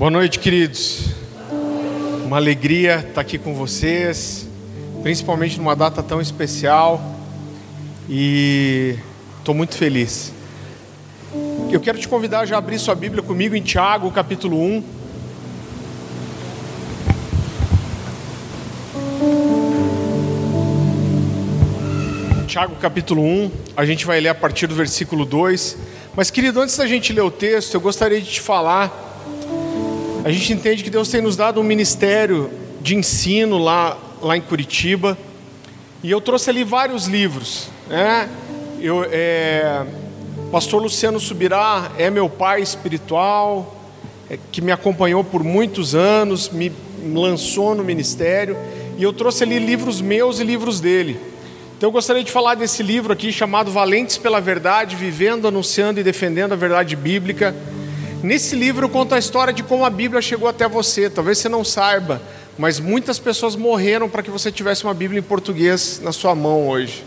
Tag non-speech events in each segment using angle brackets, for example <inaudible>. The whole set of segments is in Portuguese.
Boa noite, queridos. Uma alegria estar aqui com vocês, principalmente numa data tão especial. E estou muito feliz. Eu quero te convidar a já abrir sua Bíblia comigo em Tiago, capítulo 1. Tiago, capítulo 1, a gente vai ler a partir do versículo 2. Mas, querido, antes da gente ler o texto, eu gostaria de te falar. A gente entende que Deus tem nos dado um ministério de ensino lá, lá em Curitiba. E eu trouxe ali vários livros. Né? Eu, é, Pastor Luciano Subirá é meu pai espiritual, é, que me acompanhou por muitos anos, me lançou no ministério. E eu trouxe ali livros meus e livros dele. Então eu gostaria de falar desse livro aqui chamado Valentes pela Verdade, vivendo, anunciando e defendendo a verdade bíblica. Nesse livro conta a história de como a Bíblia chegou até você. Talvez você não saiba, mas muitas pessoas morreram para que você tivesse uma Bíblia em português na sua mão hoje.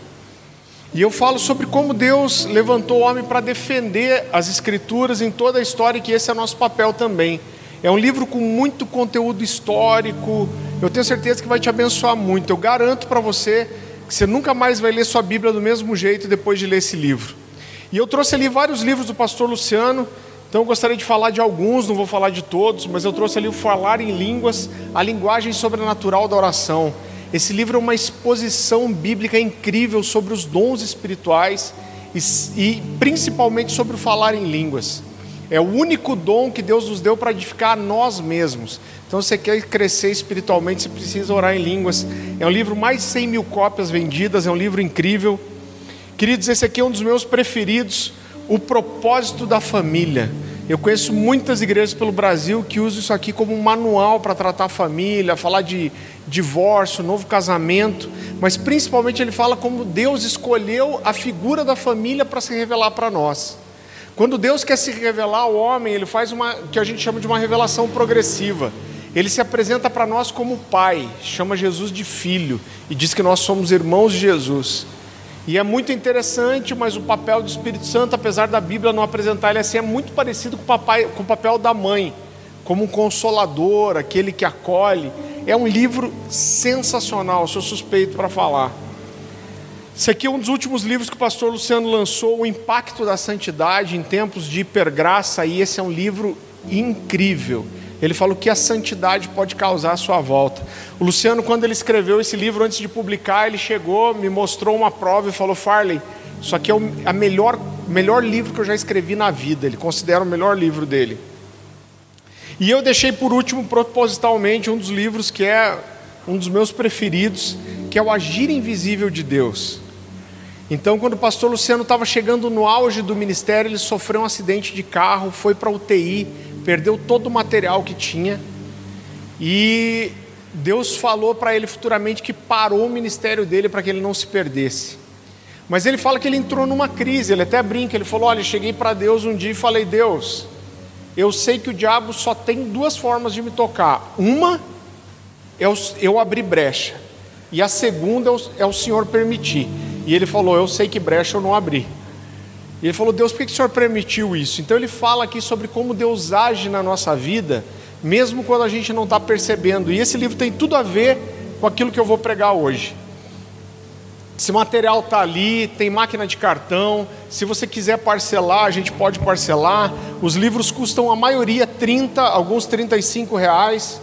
E eu falo sobre como Deus levantou o homem para defender as Escrituras em toda a história, e que esse é nosso papel também. É um livro com muito conteúdo histórico. Eu tenho certeza que vai te abençoar muito. Eu garanto para você que você nunca mais vai ler sua Bíblia do mesmo jeito depois de ler esse livro. E eu trouxe ali vários livros do pastor Luciano, então eu gostaria de falar de alguns, não vou falar de todos, mas eu trouxe ali o Falar em Línguas, a linguagem sobrenatural da oração. Esse livro é uma exposição bíblica incrível sobre os dons espirituais e, e principalmente sobre o falar em línguas. É o único dom que Deus nos deu para edificar nós mesmos. Então, se você quer crescer espiritualmente, você precisa orar em línguas. É um livro mais de 100 mil cópias vendidas, é um livro incrível. Queridos, esse aqui é um dos meus preferidos, O Propósito da Família. Eu conheço muitas igrejas pelo Brasil que usam isso aqui como um manual para tratar a família, falar de divórcio, novo casamento, mas principalmente ele fala como Deus escolheu a figura da família para se revelar para nós. Quando Deus quer se revelar ao homem, ele faz uma que a gente chama de uma revelação progressiva. Ele se apresenta para nós como pai, chama Jesus de filho e diz que nós somos irmãos de Jesus. E é muito interessante, mas o papel do Espírito Santo, apesar da Bíblia não apresentar ele assim, é muito parecido com o, papai, com o papel da mãe, como um consolador, aquele que acolhe. É um livro sensacional, sou suspeito para falar. Esse aqui é um dos últimos livros que o pastor Luciano lançou, O Impacto da Santidade em Tempos de Hipergraça, e esse é um livro incrível. Ele fala o que a santidade pode causar à sua volta. O Luciano, quando ele escreveu esse livro antes de publicar, ele chegou, me mostrou uma prova e falou: Farley, isso aqui é o a melhor, melhor livro que eu já escrevi na vida. Ele considera o melhor livro dele. E eu deixei por último, propositalmente, um dos livros que é um dos meus preferidos, que é o Agir Invisível de Deus. Então, quando o pastor Luciano estava chegando no auge do ministério, ele sofreu um acidente de carro, foi para UTI, perdeu todo o material que tinha e Deus falou para ele futuramente que parou o ministério dele para que ele não se perdesse. Mas ele fala que ele entrou numa crise, ele até brinca, ele falou: Olha, cheguei para Deus um dia e falei: Deus, eu sei que o diabo só tem duas formas de me tocar. Uma é eu abrir brecha, e a segunda é o Senhor permitir. E ele falou: Eu sei que brecha eu não abri. E ele falou: Deus, por que o Senhor permitiu isso? Então ele fala aqui sobre como Deus age na nossa vida, mesmo quando a gente não está percebendo. E esse livro tem tudo a ver com aquilo que eu vou pregar hoje. Esse material está ali, tem máquina de cartão. Se você quiser parcelar, a gente pode parcelar. Os livros custam a maioria 30, alguns 35 reais.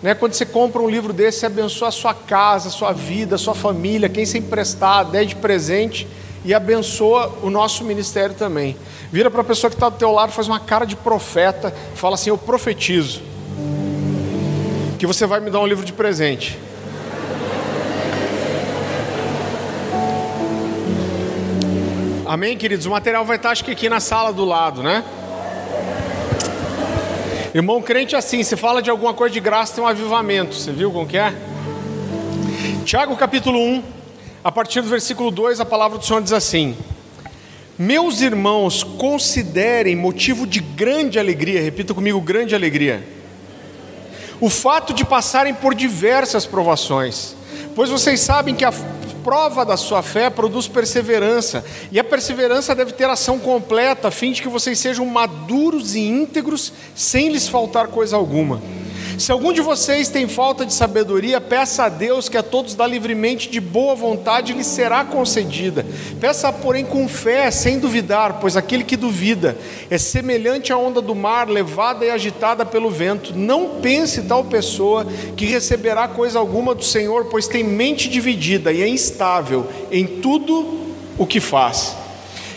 Né? Quando você compra um livro desse, você abençoa a sua casa, a sua vida, a sua família, quem você emprestar, der de presente e abençoa o nosso ministério também. Vira para a pessoa que está do teu lado, faz uma cara de profeta, fala assim: Eu profetizo que você vai me dar um livro de presente. Amém, queridos? O material vai estar, acho que aqui na sala do lado, né? Irmão crente é assim, se fala de alguma coisa de graça, tem um avivamento. Você viu como que é? Tiago capítulo 1, a partir do versículo 2, a palavra do Senhor diz assim: Meus irmãos, considerem motivo de grande alegria, repita comigo, grande alegria, o fato de passarem por diversas provações, pois vocês sabem que a prova da sua fé produz perseverança, e a perseverança deve ter ação completa, a fim de que vocês sejam maduros e íntegros, sem lhes faltar coisa alguma. Se algum de vocês tem falta de sabedoria, peça a Deus que a todos dá livremente de boa vontade e lhe será concedida. Peça, porém, com fé, sem duvidar, pois aquele que duvida é semelhante à onda do mar, levada e agitada pelo vento. Não pense tal pessoa que receberá coisa alguma do Senhor, pois tem mente dividida e é instável em tudo o que faz.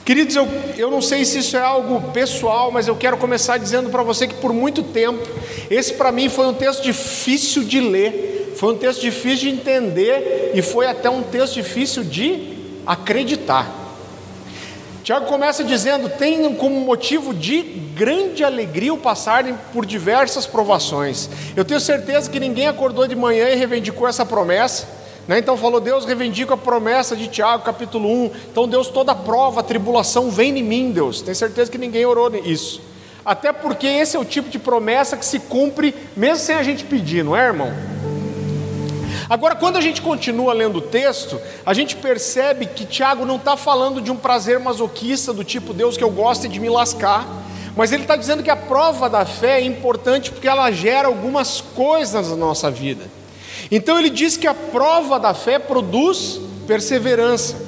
Queridos, eu, eu não sei se isso é algo pessoal, mas eu quero começar dizendo para você que por muito tempo, esse para mim foi um texto difícil de ler, foi um texto difícil de entender e foi até um texto difícil de acreditar. Tiago começa dizendo: tenham como motivo de grande alegria o passarem por diversas provações. Eu tenho certeza que ninguém acordou de manhã e reivindicou essa promessa. Né? Então falou, Deus reivindica a promessa de Tiago, capítulo 1. Então Deus, toda prova, tribulação, vem em mim, Deus. Tenho certeza que ninguém orou isso. Até porque esse é o tipo de promessa que se cumpre mesmo sem a gente pedir, não é, irmão? Agora, quando a gente continua lendo o texto, a gente percebe que Tiago não está falando de um prazer masoquista do tipo Deus que eu gosto de me lascar, mas ele está dizendo que a prova da fé é importante porque ela gera algumas coisas na nossa vida. Então ele diz que a prova da fé produz perseverança.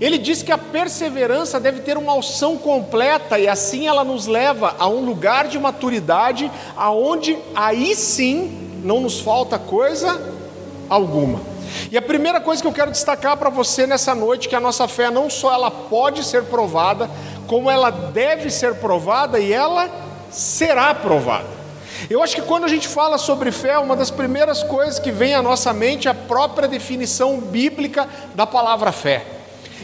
Ele diz que a perseverança deve ter uma ação completa e assim ela nos leva a um lugar de maturidade aonde aí sim não nos falta coisa alguma. E a primeira coisa que eu quero destacar para você nessa noite é que a nossa fé não só ela pode ser provada, como ela deve ser provada e ela será provada. Eu acho que quando a gente fala sobre fé, uma das primeiras coisas que vem à nossa mente é a própria definição bíblica da palavra fé.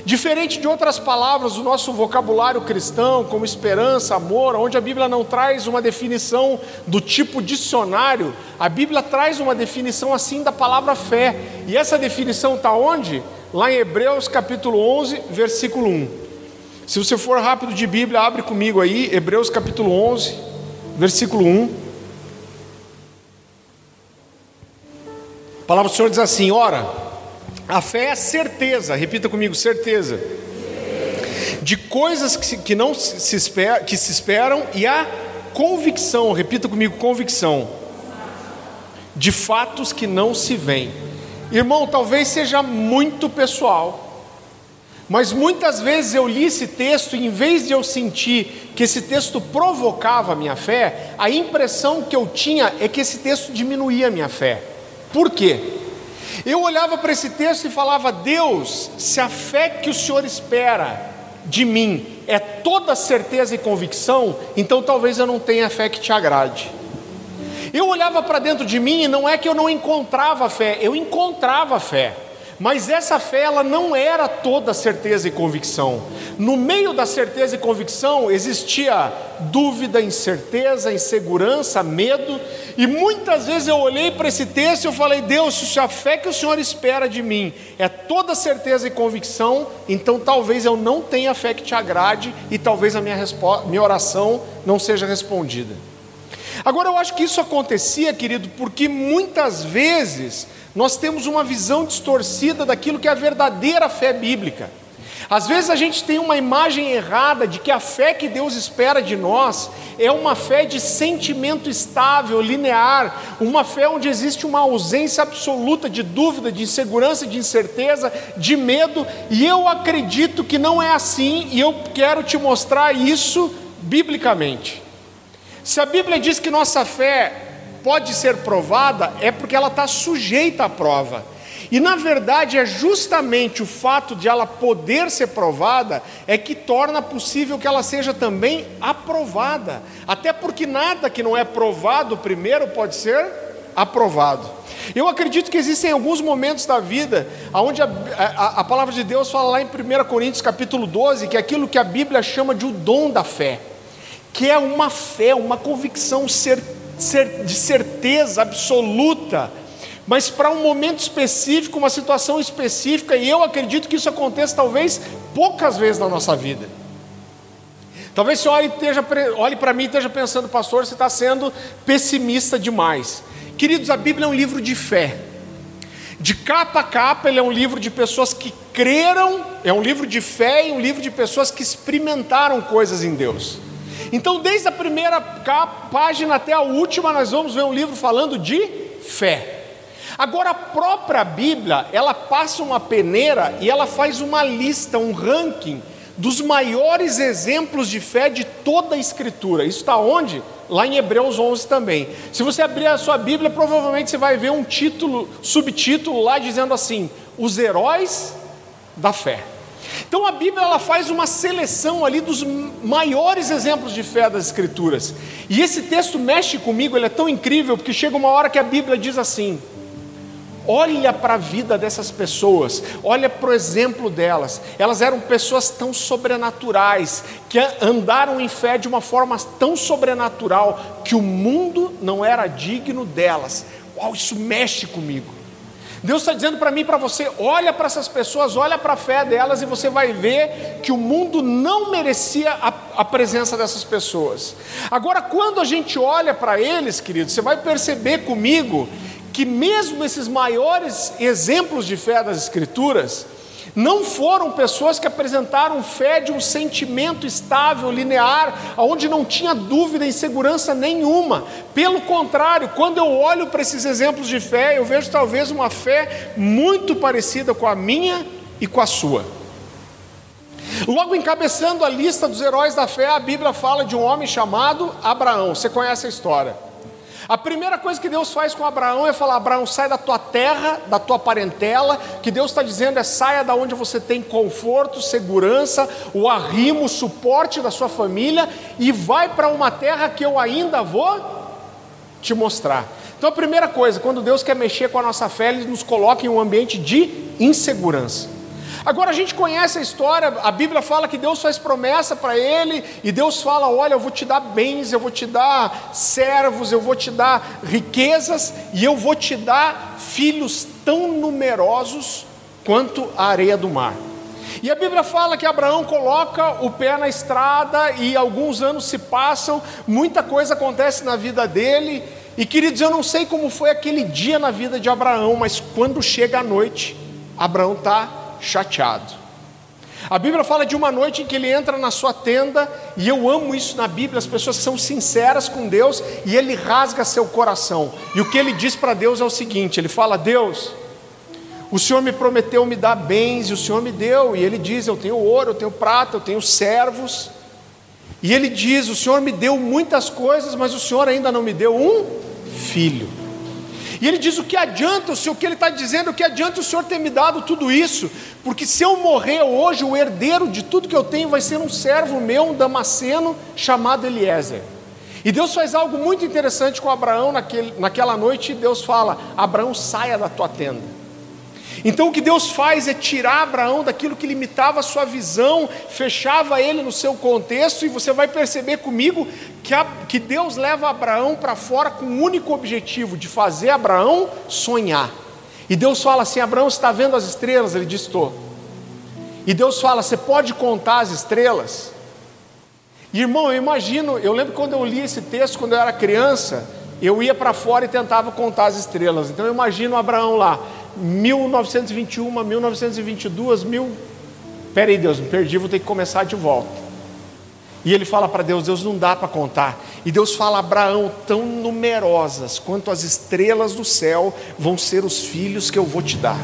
Diferente de outras palavras do nosso vocabulário cristão, como esperança, amor, onde a Bíblia não traz uma definição do tipo dicionário, a Bíblia traz uma definição assim da palavra fé. E essa definição está onde? Lá em Hebreus capítulo 11, versículo 1. Se você for rápido de Bíblia, abre comigo aí, Hebreus capítulo 11, versículo 1. A palavra do Senhor diz assim: ora, a fé é certeza, repita comigo, certeza, de coisas que, que não se, espera, que se esperam, e a convicção, repita comigo, convicção, de fatos que não se veem. Irmão, talvez seja muito pessoal, mas muitas vezes eu li esse texto e em vez de eu sentir que esse texto provocava a minha fé, a impressão que eu tinha é que esse texto diminuía a minha fé. Por quê? Eu olhava para esse texto e falava: Deus, se a fé que o Senhor espera de mim é toda certeza e convicção, então talvez eu não tenha fé que te agrade. Eu olhava para dentro de mim e não é que eu não encontrava fé, eu encontrava fé. Mas essa fé ela não era toda certeza e convicção. No meio da certeza e convicção existia dúvida, incerteza, insegurança, medo, e muitas vezes eu olhei para esse texto e eu falei: "Deus, se a fé que o Senhor espera de mim é toda certeza e convicção, então talvez eu não tenha fé que te agrade e talvez a minha, minha oração não seja respondida". Agora eu acho que isso acontecia, querido, porque muitas vezes nós temos uma visão distorcida daquilo que é a verdadeira fé bíblica. Às vezes a gente tem uma imagem errada de que a fé que Deus espera de nós é uma fé de sentimento estável, linear, uma fé onde existe uma ausência absoluta de dúvida, de insegurança, de incerteza, de medo, e eu acredito que não é assim, e eu quero te mostrar isso biblicamente. Se a Bíblia diz que nossa fé pode ser provada é porque ela está sujeita à prova. E na verdade é justamente o fato de ela poder ser provada é que torna possível que ela seja também aprovada. Até porque nada que não é provado primeiro pode ser aprovado. Eu acredito que existem alguns momentos da vida onde a, a, a palavra de Deus fala lá em 1 Coríntios capítulo 12 que é aquilo que a Bíblia chama de o dom da fé, que é uma fé, uma convicção certeira de certeza absoluta, mas para um momento específico, uma situação específica, e eu acredito que isso aconteça talvez poucas vezes na nossa vida. Talvez você olhe, olhe para mim e esteja pensando, pastor, você está sendo pessimista demais. Queridos, a Bíblia é um livro de fé. De capa a capa, ele é um livro de pessoas que creram, é um livro de fé e um livro de pessoas que experimentaram coisas em Deus. Então, desde a primeira página até a última, nós vamos ver um livro falando de fé. Agora, a própria Bíblia, ela passa uma peneira e ela faz uma lista, um ranking dos maiores exemplos de fé de toda a Escritura. Isso está onde? Lá em Hebreus 11 também. Se você abrir a sua Bíblia, provavelmente você vai ver um título, subtítulo lá dizendo assim: Os heróis da fé. Então a Bíblia ela faz uma seleção ali dos maiores exemplos de fé das Escrituras. E esse texto mexe comigo, ele é tão incrível, porque chega uma hora que a Bíblia diz assim: Olha para a vida dessas pessoas, olha para o exemplo delas. Elas eram pessoas tão sobrenaturais, que andaram em fé de uma forma tão sobrenatural, que o mundo não era digno delas. Uau, isso mexe comigo. Deus está dizendo para mim e para você: olha para essas pessoas, olha para a fé delas, e você vai ver que o mundo não merecia a, a presença dessas pessoas. Agora, quando a gente olha para eles, querido, você vai perceber comigo que mesmo esses maiores exemplos de fé das Escrituras, não foram pessoas que apresentaram fé de um sentimento estável, linear, onde não tinha dúvida e segurança nenhuma. Pelo contrário, quando eu olho para esses exemplos de fé, eu vejo talvez uma fé muito parecida com a minha e com a sua. Logo encabeçando a lista dos heróis da fé, a Bíblia fala de um homem chamado Abraão. Você conhece a história? A primeira coisa que Deus faz com Abraão é falar: Abraão, sai da tua terra, da tua parentela. Que Deus está dizendo é saia da onde você tem conforto, segurança, o arrimo, o suporte da sua família e vai para uma terra que eu ainda vou te mostrar. Então a primeira coisa, quando Deus quer mexer com a nossa fé, Ele nos coloca em um ambiente de insegurança. Agora a gente conhece a história, a Bíblia fala que Deus faz promessa para ele, e Deus fala: Olha, eu vou te dar bens, eu vou te dar servos, eu vou te dar riquezas, e eu vou te dar filhos tão numerosos quanto a areia do mar. E a Bíblia fala que Abraão coloca o pé na estrada e alguns anos se passam, muita coisa acontece na vida dele. E queridos, eu não sei como foi aquele dia na vida de Abraão, mas quando chega a noite, Abraão está chateado. A Bíblia fala de uma noite em que ele entra na sua tenda, e eu amo isso na Bíblia, as pessoas são sinceras com Deus, e ele rasga seu coração. E o que ele diz para Deus é o seguinte: ele fala, Deus, o Senhor me prometeu me dar bens, e o Senhor me deu, e ele diz: Eu tenho ouro, eu tenho prata, eu tenho servos. E ele diz: O Senhor me deu muitas coisas, mas o Senhor ainda não me deu um filho. E ele diz: o que adianta, o Senhor, o que ele está dizendo, o que adianta o Senhor ter me dado tudo isso? Porque se eu morrer hoje, o herdeiro de tudo que eu tenho vai ser um servo meu, um damasceno, chamado Eliezer. E Deus faz algo muito interessante com Abraão naquele, naquela noite, Deus fala: Abraão, saia da tua tenda. Então o que Deus faz é tirar Abraão daquilo que limitava a sua visão, fechava ele no seu contexto, e você vai perceber comigo que, a, que Deus leva Abraão para fora com o único objetivo de fazer Abraão sonhar. E Deus fala assim: Abraão está vendo as estrelas? Ele diz: Estou. E Deus fala: Você pode contar as estrelas? Irmão, eu imagino, eu lembro quando eu li esse texto, quando eu era criança, eu ia para fora e tentava contar as estrelas. Então eu imagino Abraão lá, 1921, 1922, mil. Peraí, Deus, me perdi, vou ter que começar de volta. E ele fala para Deus: Deus não dá para contar. E Deus fala: Abraão, tão numerosas quanto as estrelas do céu vão ser os filhos que eu vou te dar.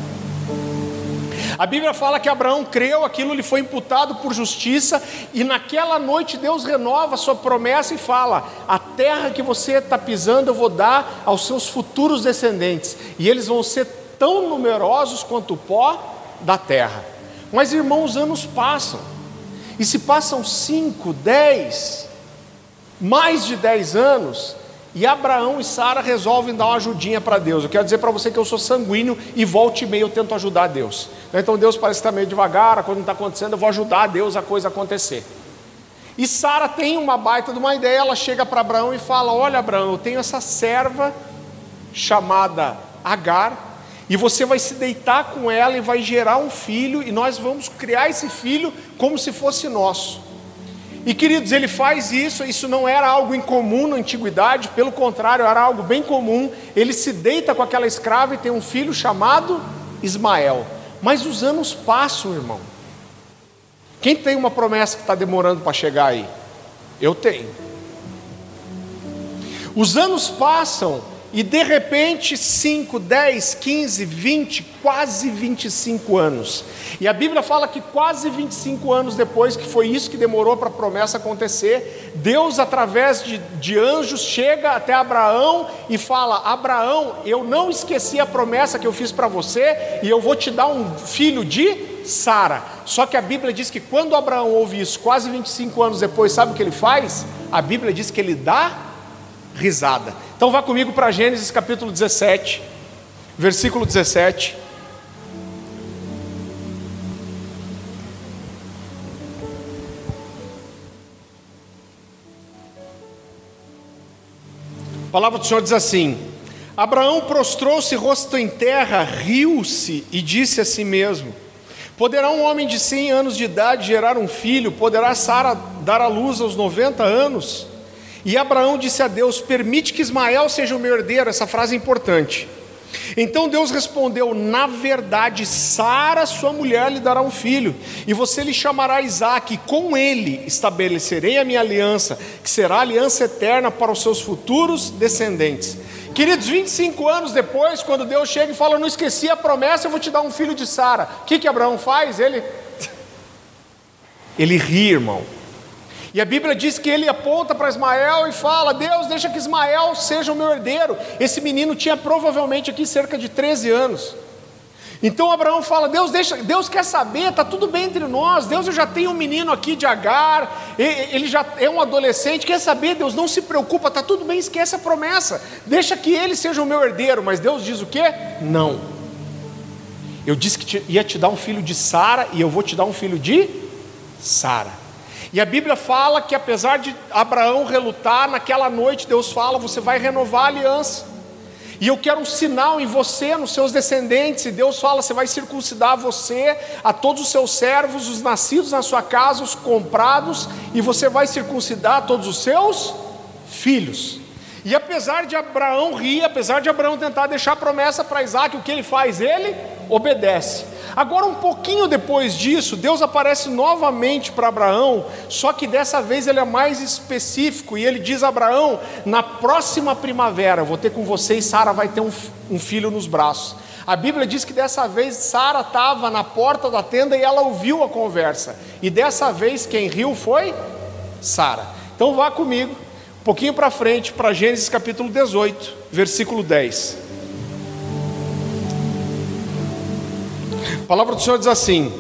A Bíblia fala que Abraão creu, aquilo lhe foi imputado por justiça, e naquela noite Deus renova a sua promessa e fala: A terra que você está pisando eu vou dar aos seus futuros descendentes, e eles vão ser tão numerosos quanto o pó da terra. Mas irmãos, anos passam, e se passam cinco, dez, mais de dez anos, e Abraão e Sara resolvem dar uma ajudinha para Deus. Eu quero dizer para você que eu sou sanguíneo e volte e meio eu tento ajudar Deus. Então Deus parece estar meio devagar, coisa não está acontecendo, eu vou ajudar Deus a coisa acontecer. E Sara tem uma baita de uma ideia, ela chega para Abraão e fala: Olha, Abraão, eu tenho essa serva chamada Agar, e você vai se deitar com ela e vai gerar um filho, e nós vamos criar esse filho como se fosse nosso. E queridos, ele faz isso, isso não era algo incomum na antiguidade, pelo contrário, era algo bem comum. Ele se deita com aquela escrava e tem um filho chamado Ismael. Mas os anos passam, irmão. Quem tem uma promessa que está demorando para chegar aí? Eu tenho. Os anos passam e de repente, 5, 10, 15, 20, quase 25 anos. E a Bíblia fala que quase 25 anos depois, que foi isso que demorou para a promessa acontecer, Deus, através de, de anjos, chega até Abraão e fala: Abraão, eu não esqueci a promessa que eu fiz para você, e eu vou te dar um filho de Sara. Só que a Bíblia diz que quando Abraão ouve isso, quase 25 anos depois, sabe o que ele faz? A Bíblia diz que ele dá risada. Então vá comigo para Gênesis capítulo 17, versículo 17. A palavra do Senhor diz assim: Abraão prostrou-se rosto em terra, riu-se e disse a si mesmo: Poderá um homem de 100 anos de idade gerar um filho? Poderá Sara dar à luz aos 90 anos? E Abraão disse a Deus: Permite que Ismael seja o meu herdeiro. Essa frase é importante. Então Deus respondeu: Na verdade, Sara, sua mulher, lhe dará um filho, e você lhe chamará Isaac, e com ele estabelecerei a minha aliança, que será aliança eterna para os seus futuros descendentes. Queridos, 25 anos depois, quando Deus chega e fala: Não esqueci a promessa, eu vou te dar um filho de Sara. O que, que Abraão faz? Ele. <laughs> Ele ri, irmão. E a Bíblia diz que ele aponta para Ismael e fala: Deus, deixa que Ismael seja o meu herdeiro. Esse menino tinha provavelmente aqui cerca de 13 anos. Então Abraão fala: Deus, deixa, Deus quer saber, está tudo bem entre nós. Deus, eu já tenho um menino aqui de Agar, ele já é um adolescente. Quer saber, Deus, não se preocupa, está tudo bem, esquece a promessa. Deixa que ele seja o meu herdeiro. Mas Deus diz o quê? Não. Eu disse que ia te dar um filho de Sara e eu vou te dar um filho de Sara. E a Bíblia fala que apesar de Abraão relutar, naquela noite Deus fala: você vai renovar a aliança. E eu quero um sinal em você, nos seus descendentes. E Deus fala: você vai circuncidar você, a todos os seus servos, os nascidos na sua casa, os comprados, e você vai circuncidar todos os seus filhos. E apesar de Abraão rir, apesar de Abraão tentar deixar a promessa para Isaac, o que ele faz? Ele obedece. Agora, um pouquinho depois disso, Deus aparece novamente para Abraão, só que dessa vez ele é mais específico e ele diz a Abraão: na próxima primavera, vou ter com você e Sara vai ter um, um filho nos braços. A Bíblia diz que dessa vez Sara estava na porta da tenda e ela ouviu a conversa. E dessa vez quem riu foi Sara. Então vá comigo um pouquinho para frente, para Gênesis capítulo 18, versículo 10. A palavra do Senhor diz assim: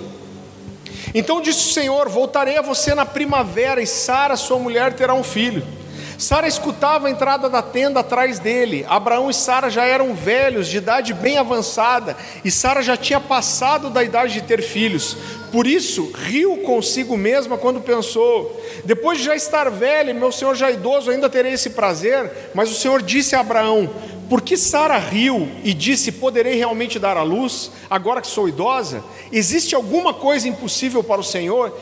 Então disse o Senhor: Voltarei a você na primavera, e Sara, sua mulher, terá um filho. Sara escutava a entrada da tenda atrás dele. Abraão e Sara já eram velhos, de idade bem avançada, e Sara já tinha passado da idade de ter filhos. Por isso, riu consigo mesma quando pensou: depois de já estar velho, meu senhor já idoso, ainda terei esse prazer. Mas o Senhor disse a Abraão: Por que Sara riu e disse: Poderei realmente dar à luz, agora que sou idosa? Existe alguma coisa impossível para o Senhor?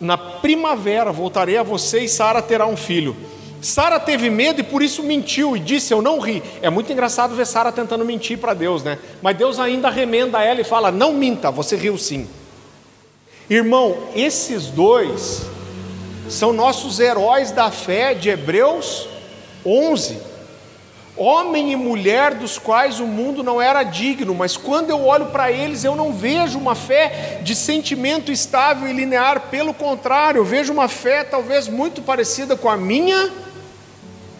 Na primavera voltarei a você e Sara terá um filho. Sara teve medo e por isso mentiu e disse: Eu não ri. É muito engraçado ver Sara tentando mentir para Deus, né? Mas Deus ainda remenda ela e fala: Não minta, você riu sim. Irmão, esses dois são nossos heróis da fé de Hebreus 11. Homem e mulher dos quais o mundo não era digno, mas quando eu olho para eles, eu não vejo uma fé de sentimento estável e linear, pelo contrário, eu vejo uma fé talvez muito parecida com a minha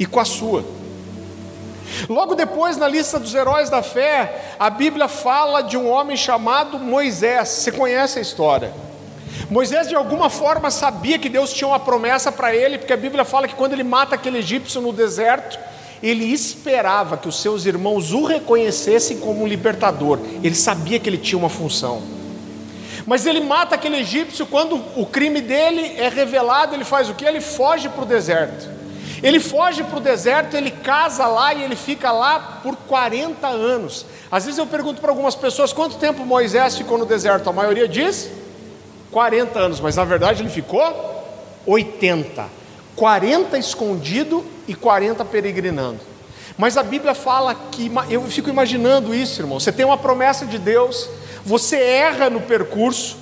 e com a sua. Logo depois, na lista dos heróis da fé, a Bíblia fala de um homem chamado Moisés. Você conhece a história? Moisés, de alguma forma, sabia que Deus tinha uma promessa para ele, porque a Bíblia fala que quando ele mata aquele egípcio no deserto, ele esperava que os seus irmãos o reconhecessem como um libertador. Ele sabia que ele tinha uma função. Mas ele mata aquele egípcio, quando o crime dele é revelado, ele faz o que? Ele foge para o deserto. Ele foge para o deserto, ele casa lá e ele fica lá por 40 anos. Às vezes eu pergunto para algumas pessoas quanto tempo Moisés ficou no deserto. A maioria diz 40 anos, mas na verdade ele ficou 80. 40 escondido e 40 peregrinando. Mas a Bíblia fala que, eu fico imaginando isso, irmão. Você tem uma promessa de Deus, você erra no percurso,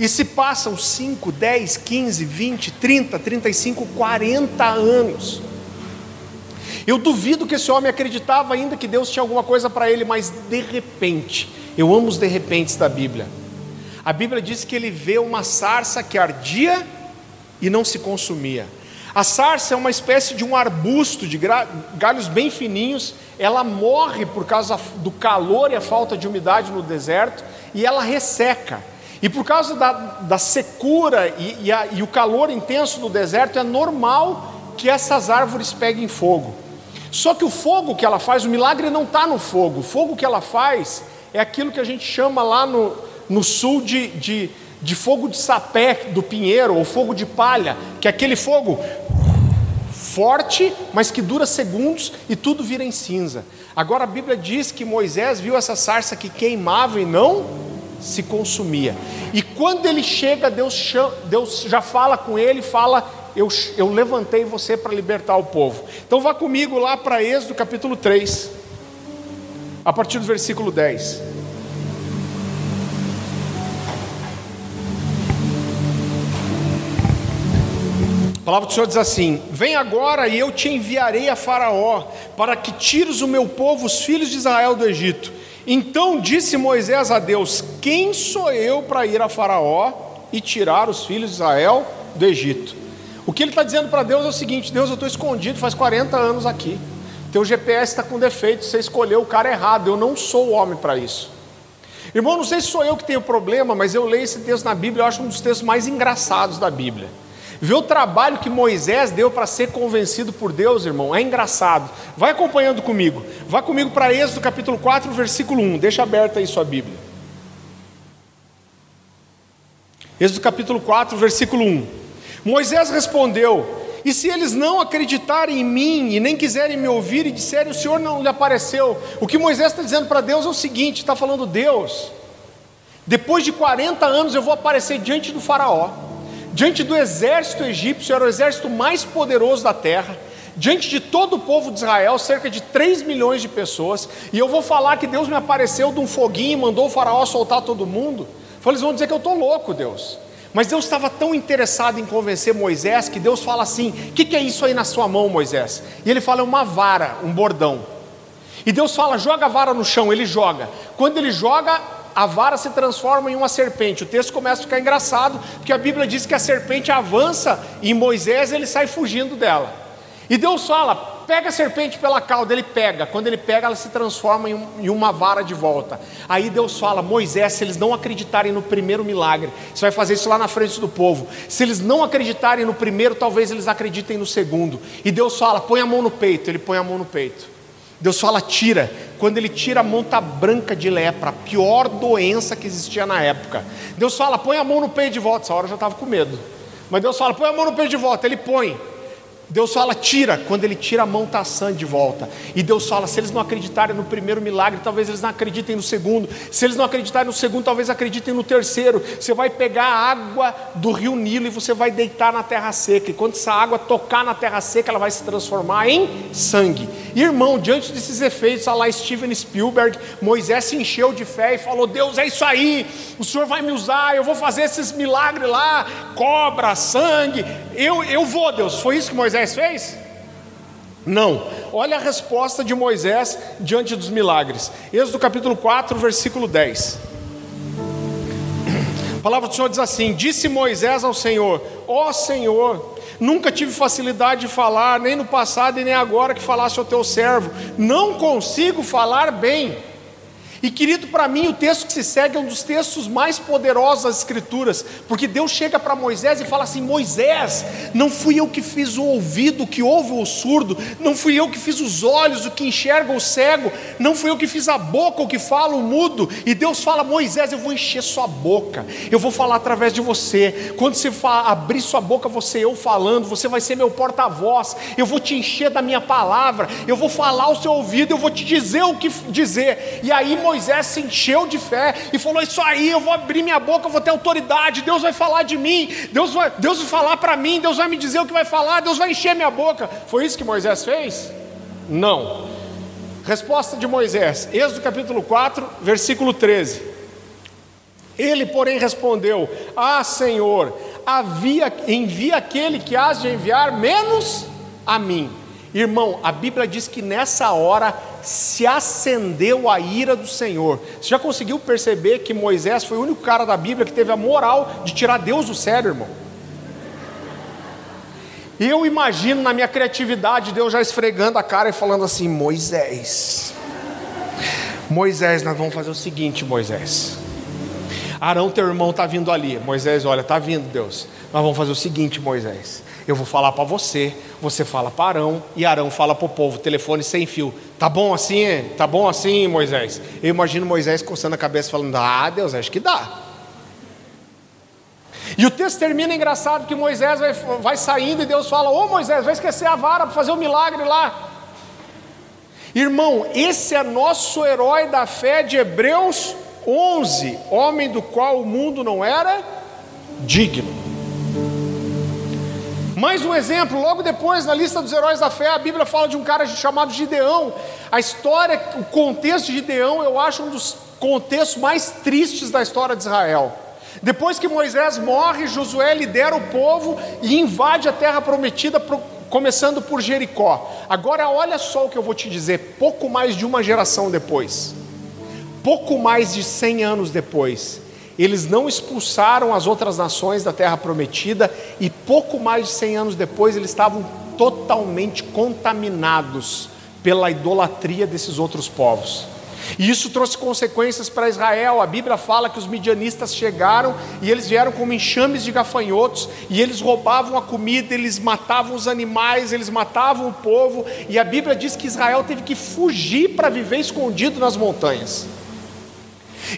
e se passam 5, 10, 15, 20, 30, 35, 40 anos. Eu duvido que esse homem acreditava ainda que Deus tinha alguma coisa para ele, mas de repente, eu amo os de repentes da Bíblia. A Bíblia diz que ele vê uma sarça que ardia e não se consumia. A sarça é uma espécie de um arbusto de galhos bem fininhos, ela morre por causa do calor e a falta de umidade no deserto e ela resseca. E por causa da, da secura e, e, a, e o calor intenso no deserto, é normal que essas árvores peguem fogo. Só que o fogo que ela faz, o milagre não está no fogo, o fogo que ela faz é aquilo que a gente chama lá no, no sul de, de de fogo de sapé do pinheiro ou fogo de palha, que é aquele fogo forte, mas que dura segundos e tudo vira em cinza. Agora a Bíblia diz que Moisés viu essa sarça que queimava e não se consumia. E quando ele chega, Deus, chama, Deus já fala com ele, fala: eu, eu levantei você para libertar o povo. Então vá comigo lá para Êxodo capítulo 3, a partir do versículo 10. A palavra do Senhor diz assim: Vem agora e eu te enviarei a Faraó, para que tires o meu povo, os filhos de Israel, do Egito. Então disse Moisés a Deus: Quem sou eu para ir a Faraó e tirar os filhos de Israel do Egito? O que ele está dizendo para Deus é o seguinte: Deus, eu estou escondido faz 40 anos aqui. Teu GPS está com defeito, você escolheu o cara errado. Eu não sou o homem para isso. Irmão, não sei se sou eu que tenho problema, mas eu leio esse texto na Bíblia, eu acho um dos textos mais engraçados da Bíblia. Ver o trabalho que Moisés deu para ser convencido por Deus, irmão, é engraçado. Vai acompanhando comigo. Vá comigo para Êxodo capítulo 4, versículo 1. Deixa aberta aí sua Bíblia. Êxodo capítulo 4, versículo 1. Moisés respondeu: E se eles não acreditarem em mim e nem quiserem me ouvir e disserem o Senhor não lhe apareceu? O que Moisés está dizendo para Deus é o seguinte: está falando Deus, depois de 40 anos eu vou aparecer diante do Faraó diante do exército egípcio, era o exército mais poderoso da terra, diante de todo o povo de Israel, cerca de 3 milhões de pessoas, e eu vou falar que Deus me apareceu de um foguinho e mandou o faraó soltar todo mundo. Eles vão dizer que eu estou louco, Deus. Mas Deus estava tão interessado em convencer Moisés que Deus fala assim: o que, que é isso aí na sua mão, Moisés? E ele fala: é uma vara, um bordão. E Deus fala: joga a vara no chão, ele joga. Quando ele joga, a vara se transforma em uma serpente. O texto começa a ficar engraçado, porque a Bíblia diz que a serpente avança e Moisés ele sai fugindo dela. E Deus fala: pega a serpente pela cauda, ele pega. Quando ele pega, ela se transforma em, um, em uma vara de volta. Aí Deus fala: Moisés, se eles não acreditarem no primeiro milagre, você vai fazer isso lá na frente do povo. Se eles não acreditarem no primeiro, talvez eles acreditem no segundo. E Deus fala: põe a mão no peito. Ele põe a mão no peito. Deus fala tira, quando ele tira a mão tá branca de lepra, a pior doença que existia na época. Deus fala, põe a mão no peito de volta, essa hora eu já estava com medo. Mas Deus fala, põe a mão no peito de volta, ele põe. Deus fala, tira, quando ele tira a mão está sã de volta. E Deus fala, se eles não acreditarem no primeiro milagre, talvez eles não acreditem no segundo. Se eles não acreditarem no segundo, talvez acreditem no terceiro. Você vai pegar a água do rio Nilo e você vai deitar na terra seca. E quando essa água tocar na terra seca, ela vai se transformar em sangue. Irmão, diante desses efeitos, a lá Steven Spielberg, Moisés se encheu de fé e falou: Deus, é isso aí, o Senhor vai me usar, eu vou fazer esses milagres lá, cobra, sangue. Eu, eu vou, Deus. Foi isso que Moisés Moisés fez? Não. Olha a resposta de Moisés diante dos milagres. Êxodo capítulo 4, versículo 10. A palavra do Senhor diz assim: Disse Moisés ao Senhor: Ó oh, Senhor, nunca tive facilidade de falar, nem no passado e nem agora que falasse ao teu servo. Não consigo falar bem. E querido, para mim o texto que se segue é um dos textos mais poderosos das Escrituras, porque Deus chega para Moisés e fala assim: Moisés, não fui eu que fiz o ouvido que ouve o surdo, não fui eu que fiz os olhos, o que enxerga o cego, não fui eu que fiz a boca, o que fala o mudo. E Deus fala: Moisés, eu vou encher sua boca, eu vou falar através de você. Quando você abrir sua boca, você eu falando, você vai ser meu porta-voz, eu vou te encher da minha palavra, eu vou falar ao seu ouvido, eu vou te dizer o que dizer. E aí, Moisés, Moisés se encheu de fé e falou: Isso aí, eu vou abrir minha boca, eu vou ter autoridade, Deus vai falar de mim, Deus vai, Deus vai falar para mim, Deus vai me dizer o que vai falar, Deus vai encher minha boca. Foi isso que Moisés fez? Não. Resposta de Moisés, Êxodo capítulo 4, versículo 13. Ele, porém, respondeu: Ah, Senhor, havia, envia aquele que has de enviar, menos a mim. Irmão, a Bíblia diz que nessa hora se acendeu a ira do Senhor. Você já conseguiu perceber que Moisés foi o único cara da Bíblia que teve a moral de tirar Deus do sério, irmão? Eu imagino na minha criatividade Deus já esfregando a cara e falando assim: Moisés, Moisés, nós vamos fazer o seguinte, Moisés. Arão, teu irmão, está vindo ali. Moisés, olha, está vindo, Deus. Nós vamos fazer o seguinte, Moisés. Eu vou falar para você, você fala para Arão e Arão fala para o povo, telefone sem fio. Tá bom assim? Tá bom assim, Moisés? Eu imagino Moisés coçando a cabeça falando: "Ah, Deus, acho que dá". E o texto termina engraçado que Moisés vai, vai saindo e Deus fala: Ô Moisés, vai esquecer a vara para fazer o um milagre lá. Irmão, esse é nosso herói da fé de Hebreus 11, homem do qual o mundo não era digno. Mais um exemplo, logo depois, na lista dos heróis da fé, a Bíblia fala de um cara chamado Gideão. A história, o contexto de Gideão, eu acho um dos contextos mais tristes da história de Israel. Depois que Moisés morre, Josué lidera o povo e invade a terra prometida, começando por Jericó. Agora, olha só o que eu vou te dizer: pouco mais de uma geração depois, pouco mais de 100 anos depois, eles não expulsaram as outras nações da terra prometida, e pouco mais de 100 anos depois, eles estavam totalmente contaminados pela idolatria desses outros povos. E isso trouxe consequências para Israel. A Bíblia fala que os midianistas chegaram e eles vieram como enxames de gafanhotos, e eles roubavam a comida, eles matavam os animais, eles matavam o povo, e a Bíblia diz que Israel teve que fugir para viver escondido nas montanhas.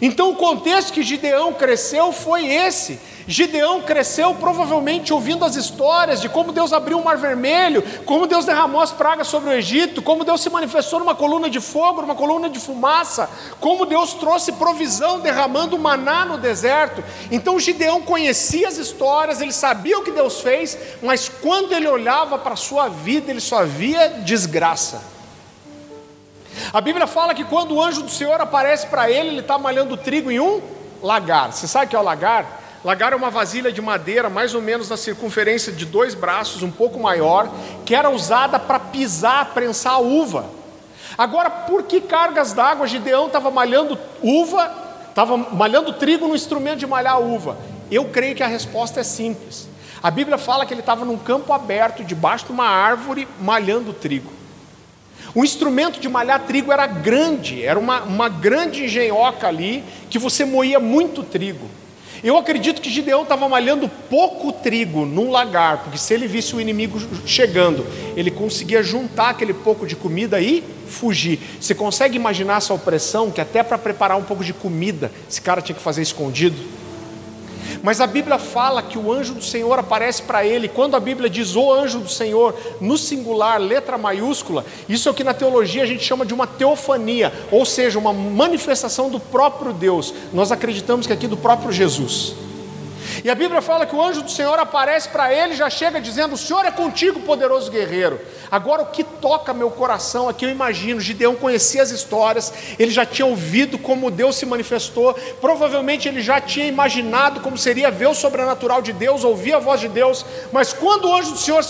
Então o contexto que Gideão cresceu foi esse. Gideão cresceu provavelmente ouvindo as histórias de como Deus abriu o mar vermelho, como Deus derramou as pragas sobre o Egito, como Deus se manifestou numa coluna de fogo, numa coluna de fumaça, como Deus trouxe provisão derramando maná no deserto. Então Gideão conhecia as histórias, ele sabia o que Deus fez, mas quando ele olhava para a sua vida, ele só via desgraça. A Bíblia fala que quando o anjo do Senhor aparece para ele, ele está malhando trigo em um lagar. Você sabe o que é o lagar? Lagar é uma vasilha de madeira, mais ou menos na circunferência de dois braços, um pouco maior, que era usada para pisar, prensar a uva. Agora, por que cargas d'água Gideão estava malhando uva, estava malhando trigo no instrumento de malhar uva? Eu creio que a resposta é simples. A Bíblia fala que ele estava num campo aberto, debaixo de uma árvore, malhando trigo. O instrumento de malhar trigo era grande, era uma, uma grande engenhoca ali, que você moía muito trigo. Eu acredito que Gideão estava malhando pouco trigo num lagar, porque se ele visse o inimigo chegando, ele conseguia juntar aquele pouco de comida e fugir. Você consegue imaginar essa opressão que até para preparar um pouco de comida, esse cara tinha que fazer escondido? Mas a Bíblia fala que o anjo do Senhor aparece para ele. Quando a Bíblia diz o anjo do Senhor, no singular, letra maiúscula, isso é o que na teologia a gente chama de uma teofania, ou seja, uma manifestação do próprio Deus. Nós acreditamos que aqui do próprio Jesus. E a Bíblia fala que o anjo do Senhor aparece para ele já chega dizendo: O Senhor é contigo, poderoso guerreiro. Agora, o que toca meu coração que eu imagino: Gideão conhecia as histórias, ele já tinha ouvido como Deus se manifestou, provavelmente ele já tinha imaginado como seria ver o sobrenatural de Deus, ouvir a voz de Deus, mas quando o anjo do Senhor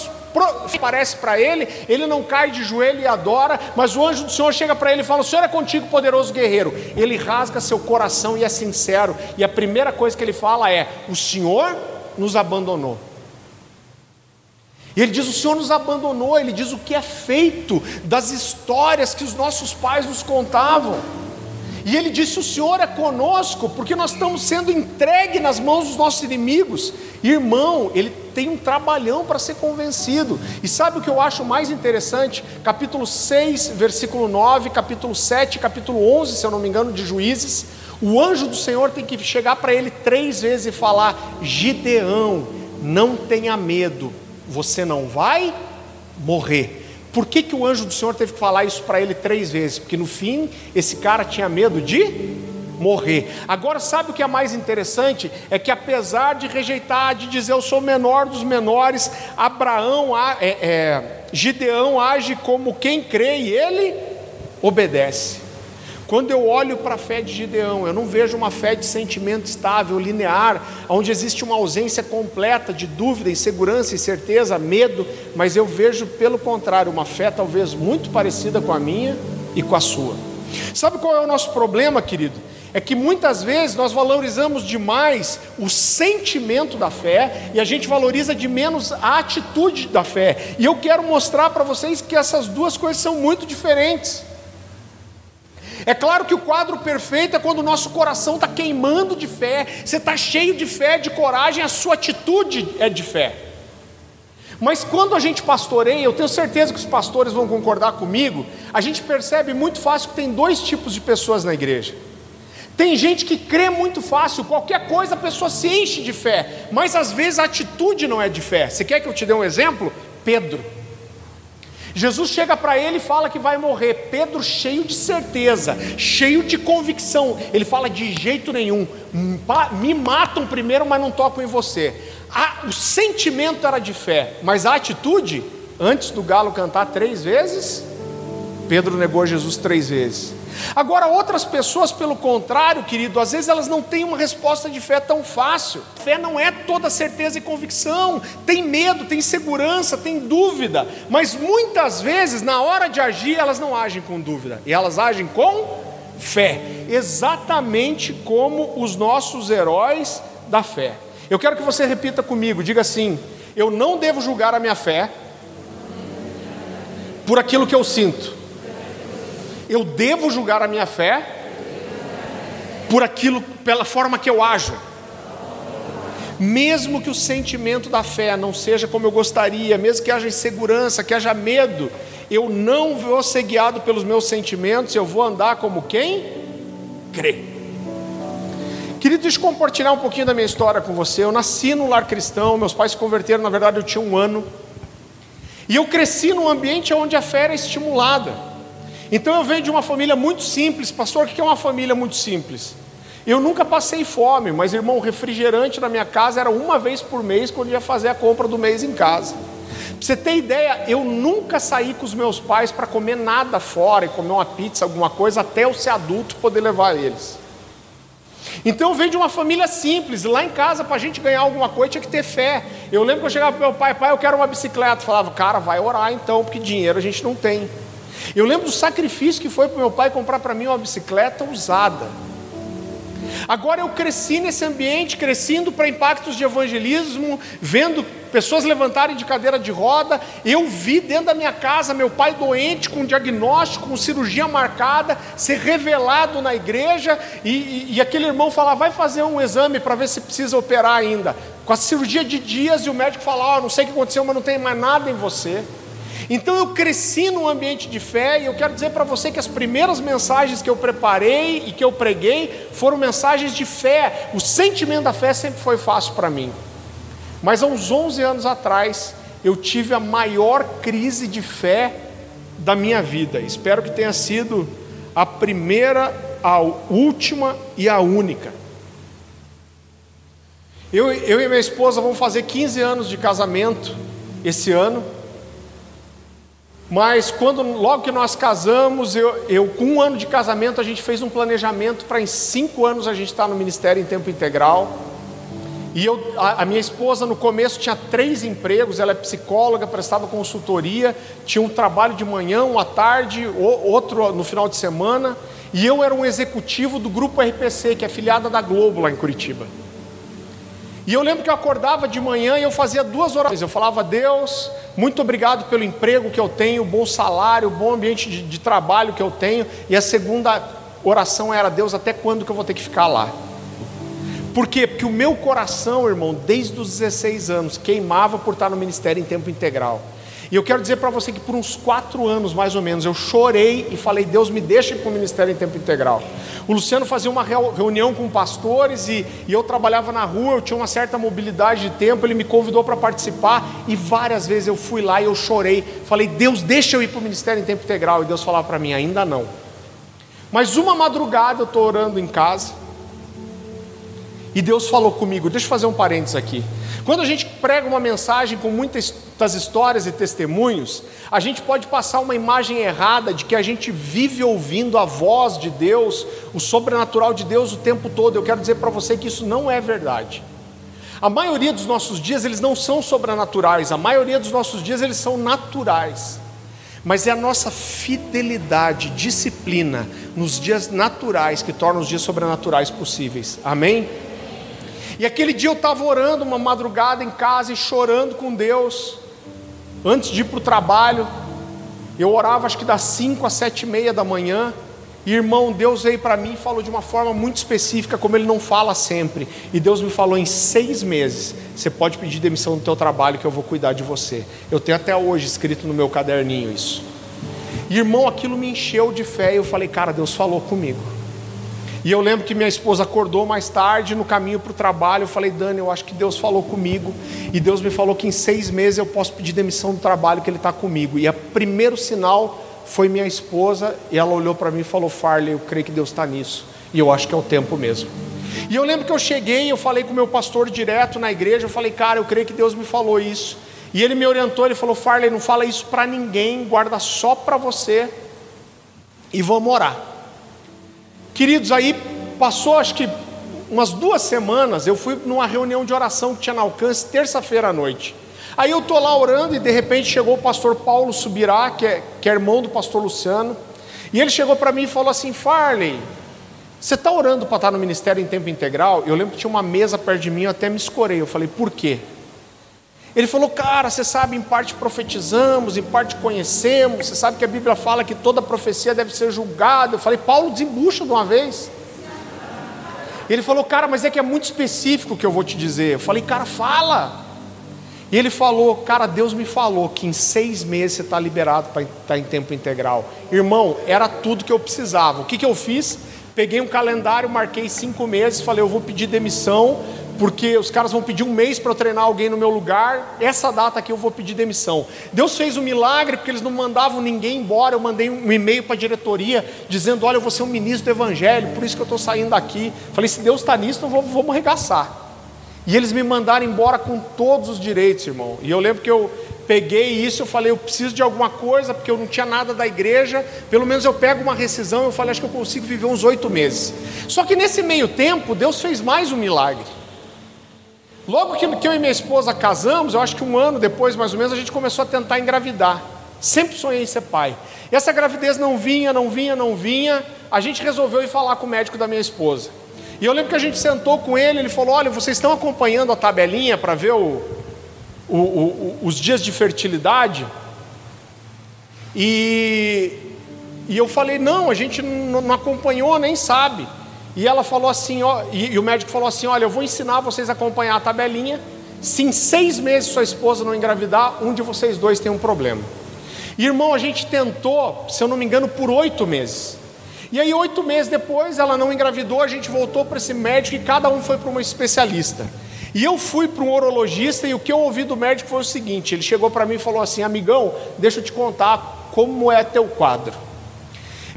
aparece para ele, ele não cai de joelho e adora, mas o anjo do Senhor chega para ele e fala: O Senhor é contigo, poderoso guerreiro. Ele rasga seu coração e é sincero, e a primeira coisa que ele fala é: O Senhor nos abandonou. E ele diz: O Senhor nos abandonou. Ele diz o que é feito das histórias que os nossos pais nos contavam. E ele disse: O Senhor é conosco, porque nós estamos sendo entregue nas mãos dos nossos inimigos. Irmão, ele tem um trabalhão para ser convencido. E sabe o que eu acho mais interessante? Capítulo 6, versículo 9, capítulo 7, capítulo 11, se eu não me engano, de Juízes. O anjo do Senhor tem que chegar para ele três vezes e falar: Gideão, não tenha medo, você não vai morrer. Por que, que o anjo do Senhor teve que falar isso para ele três vezes? Porque no fim, esse cara tinha medo de morrer. Agora, sabe o que é mais interessante? É que apesar de rejeitar, de dizer eu sou o menor dos menores, Abraão, é, é, Gideão age como quem crê e ele obedece. Quando eu olho para a fé de Gideão, eu não vejo uma fé de sentimento estável, linear, onde existe uma ausência completa de dúvida, insegurança, incerteza, medo, mas eu vejo, pelo contrário, uma fé talvez muito parecida com a minha e com a sua. Sabe qual é o nosso problema, querido? É que muitas vezes nós valorizamos demais o sentimento da fé e a gente valoriza de menos a atitude da fé. E eu quero mostrar para vocês que essas duas coisas são muito diferentes. É claro que o quadro perfeito é quando o nosso coração está queimando de fé, você está cheio de fé, de coragem, a sua atitude é de fé. Mas quando a gente pastoreia, eu tenho certeza que os pastores vão concordar comigo, a gente percebe muito fácil que tem dois tipos de pessoas na igreja. Tem gente que crê muito fácil, qualquer coisa a pessoa se enche de fé, mas às vezes a atitude não é de fé. Você quer que eu te dê um exemplo? Pedro. Jesus chega para ele e fala que vai morrer. Pedro, cheio de certeza, cheio de convicção, ele fala: de jeito nenhum, me matam primeiro, mas não tocam em você. o sentimento era de fé, mas a atitude, antes do galo cantar três vezes, Pedro negou Jesus três vezes. Agora, outras pessoas, pelo contrário, querido, às vezes elas não têm uma resposta de fé tão fácil. Fé não é toda certeza e convicção, tem medo, tem insegurança, tem dúvida, mas muitas vezes, na hora de agir, elas não agem com dúvida, e elas agem com fé, exatamente como os nossos heróis da fé. Eu quero que você repita comigo, diga assim: eu não devo julgar a minha fé por aquilo que eu sinto eu devo julgar a minha fé por aquilo, pela forma que eu ajo. Mesmo que o sentimento da fé não seja como eu gostaria, mesmo que haja insegurança, que haja medo, eu não vou ser guiado pelos meus sentimentos, eu vou andar como quem crê. Querido, deixa eu compartilhar um pouquinho da minha história com você. Eu nasci num lar cristão, meus pais se converteram, na verdade eu tinha um ano. E eu cresci num ambiente onde a fé era estimulada. Então eu venho de uma família muito simples, pastor. O que é uma família muito simples? Eu nunca passei fome, mas irmão, refrigerante na minha casa era uma vez por mês quando ia fazer a compra do mês em casa. Pra você ter ideia, eu nunca saí com os meus pais para comer nada fora e comer uma pizza, alguma coisa, até eu ser adulto poder levar eles. Então eu venho de uma família simples, lá em casa para a gente ganhar alguma coisa tinha que ter fé. Eu lembro que eu chegava para meu pai, pai, eu quero uma bicicleta. Eu falava, cara, vai orar então, porque dinheiro a gente não tem. Eu lembro do sacrifício que foi para meu pai comprar para mim uma bicicleta usada. Agora eu cresci nesse ambiente, crescendo para impactos de evangelismo, vendo pessoas levantarem de cadeira de roda. Eu vi dentro da minha casa meu pai doente, com diagnóstico, com cirurgia marcada, ser revelado na igreja. E, e, e aquele irmão falar: vai fazer um exame para ver se precisa operar ainda. Com a cirurgia de dias, e o médico falar: oh, não sei o que aconteceu, mas não tem mais nada em você. Então eu cresci num ambiente de fé e eu quero dizer para você que as primeiras mensagens que eu preparei e que eu preguei foram mensagens de fé. O sentimento da fé sempre foi fácil para mim. Mas há uns 11 anos atrás, eu tive a maior crise de fé da minha vida. Espero que tenha sido a primeira, a última e a única. Eu, eu e minha esposa vamos fazer 15 anos de casamento esse ano. Mas quando logo que nós casamos, eu, eu, com um ano de casamento, a gente fez um planejamento para em cinco anos a gente estar tá no ministério em tempo integral. E eu, a, a, minha esposa no começo tinha três empregos, ela é psicóloga, prestava consultoria, tinha um trabalho de manhã, um à tarde, outro no final de semana. E eu era um executivo do grupo RPC, que é filiada da Globo lá em Curitiba. E eu lembro que eu acordava de manhã e eu fazia duas orações. Eu falava, Deus, muito obrigado pelo emprego que eu tenho, bom salário, bom ambiente de, de, trabalho que eu tenho. E a segunda oração era, Deus, até quando que eu vou ter que ficar lá? Por quê? Porque o meu coração, irmão, desde os 16 anos, queimava por estar no ministério em tempo integral. E eu quero dizer para você que por uns quatro anos, mais ou menos, eu chorei e falei: Deus me deixa ir para o ministério em tempo integral. O Luciano fazia uma reunião com pastores e, e eu trabalhava na rua, eu tinha uma certa mobilidade de tempo, ele me convidou para participar e várias vezes eu fui lá e eu chorei. Falei: Deus, deixa eu ir para o ministério em tempo integral. E Deus falava para mim: ainda não. Mas uma madrugada eu estou orando em casa e Deus falou comigo. Deixa eu fazer um parênteses aqui. Quando a gente prega uma mensagem com muitas histórias e testemunhos, a gente pode passar uma imagem errada de que a gente vive ouvindo a voz de Deus, o sobrenatural de Deus o tempo todo. Eu quero dizer para você que isso não é verdade. A maioria dos nossos dias eles não são sobrenaturais, a maioria dos nossos dias eles são naturais. Mas é a nossa fidelidade, disciplina nos dias naturais que torna os dias sobrenaturais possíveis. Amém? E aquele dia eu estava orando uma madrugada em casa e chorando com Deus, antes de ir para o trabalho. Eu orava acho que das 5 às sete e meia da manhã. E irmão, Deus veio para mim e falou de uma forma muito específica, como Ele não fala sempre. E Deus me falou em seis meses: você pode pedir demissão do teu trabalho que eu vou cuidar de você. Eu tenho até hoje escrito no meu caderninho isso. E, irmão, aquilo me encheu de fé. E eu falei, cara, Deus falou comigo. E eu lembro que minha esposa acordou mais tarde no caminho para o trabalho. Eu falei, Dani, eu acho que Deus falou comigo. E Deus me falou que em seis meses eu posso pedir demissão do trabalho, que Ele está comigo. E o primeiro sinal foi minha esposa. E ela olhou para mim e falou: Farley, eu creio que Deus está nisso. E eu acho que é o tempo mesmo. E eu lembro que eu cheguei, eu falei com o meu pastor direto na igreja. Eu falei, cara, eu creio que Deus me falou isso. E ele me orientou. Ele falou: Farley, não fala isso para ninguém, guarda só para você. E vamos orar. Queridos, aí passou acho que umas duas semanas, eu fui numa reunião de oração que tinha no alcance, terça-feira à noite. Aí eu estou lá orando e de repente chegou o pastor Paulo Subirá, que é, que é irmão do pastor Luciano, e ele chegou para mim e falou assim: Farley, você está orando para estar no ministério em tempo integral? Eu lembro que tinha uma mesa perto de mim, eu até me escorei. Eu falei: por quê? Ele falou, cara, você sabe, em parte profetizamos, em parte conhecemos, você sabe que a Bíblia fala que toda profecia deve ser julgada. Eu falei, Paulo, desembucha de uma vez. Ele falou, cara, mas é que é muito específico o que eu vou te dizer. Eu falei, cara, fala. E ele falou, cara, Deus me falou que em seis meses você está liberado para estar em tempo integral. Irmão, era tudo que eu precisava. O que, que eu fiz? Peguei um calendário, marquei cinco meses, falei, eu vou pedir demissão, porque os caras vão pedir um mês para eu treinar alguém no meu lugar, essa data aqui eu vou pedir demissão. Deus fez um milagre porque eles não mandavam ninguém embora. Eu mandei um e-mail para a diretoria dizendo: Olha, eu vou ser um ministro do Evangelho, por isso que eu estou saindo daqui. Falei: Se Deus está nisso, então vamos, vamos arregaçar. E eles me mandaram embora com todos os direitos, irmão. E eu lembro que eu peguei isso, eu falei, eu preciso de alguma coisa, porque eu não tinha nada da igreja, pelo menos eu pego uma rescisão, eu falei, acho que eu consigo viver uns oito meses. Só que nesse meio tempo, Deus fez mais um milagre. Logo que, que eu e minha esposa casamos, eu acho que um ano depois, mais ou menos, a gente começou a tentar engravidar. Sempre sonhei em ser pai. E essa gravidez não vinha, não vinha, não vinha. A gente resolveu ir falar com o médico da minha esposa. E eu lembro que a gente sentou com ele, ele falou: Olha, vocês estão acompanhando a tabelinha para ver o, o, o, os dias de fertilidade? E, e eu falei: Não, a gente não, não acompanhou, nem sabe. E ela falou assim, ó, e, e, o médico falou assim: olha, eu vou ensinar vocês a acompanhar a tabelinha. Se em seis meses sua esposa não engravidar, um de vocês dois tem um problema. Irmão, a gente tentou, se eu não me engano, por oito meses. E aí, oito meses depois, ela não engravidou, a gente voltou para esse médico e cada um foi para uma especialista. E eu fui para um urologista e o que eu ouvi do médico foi o seguinte: ele chegou para mim e falou assim, amigão, deixa eu te contar como é teu quadro.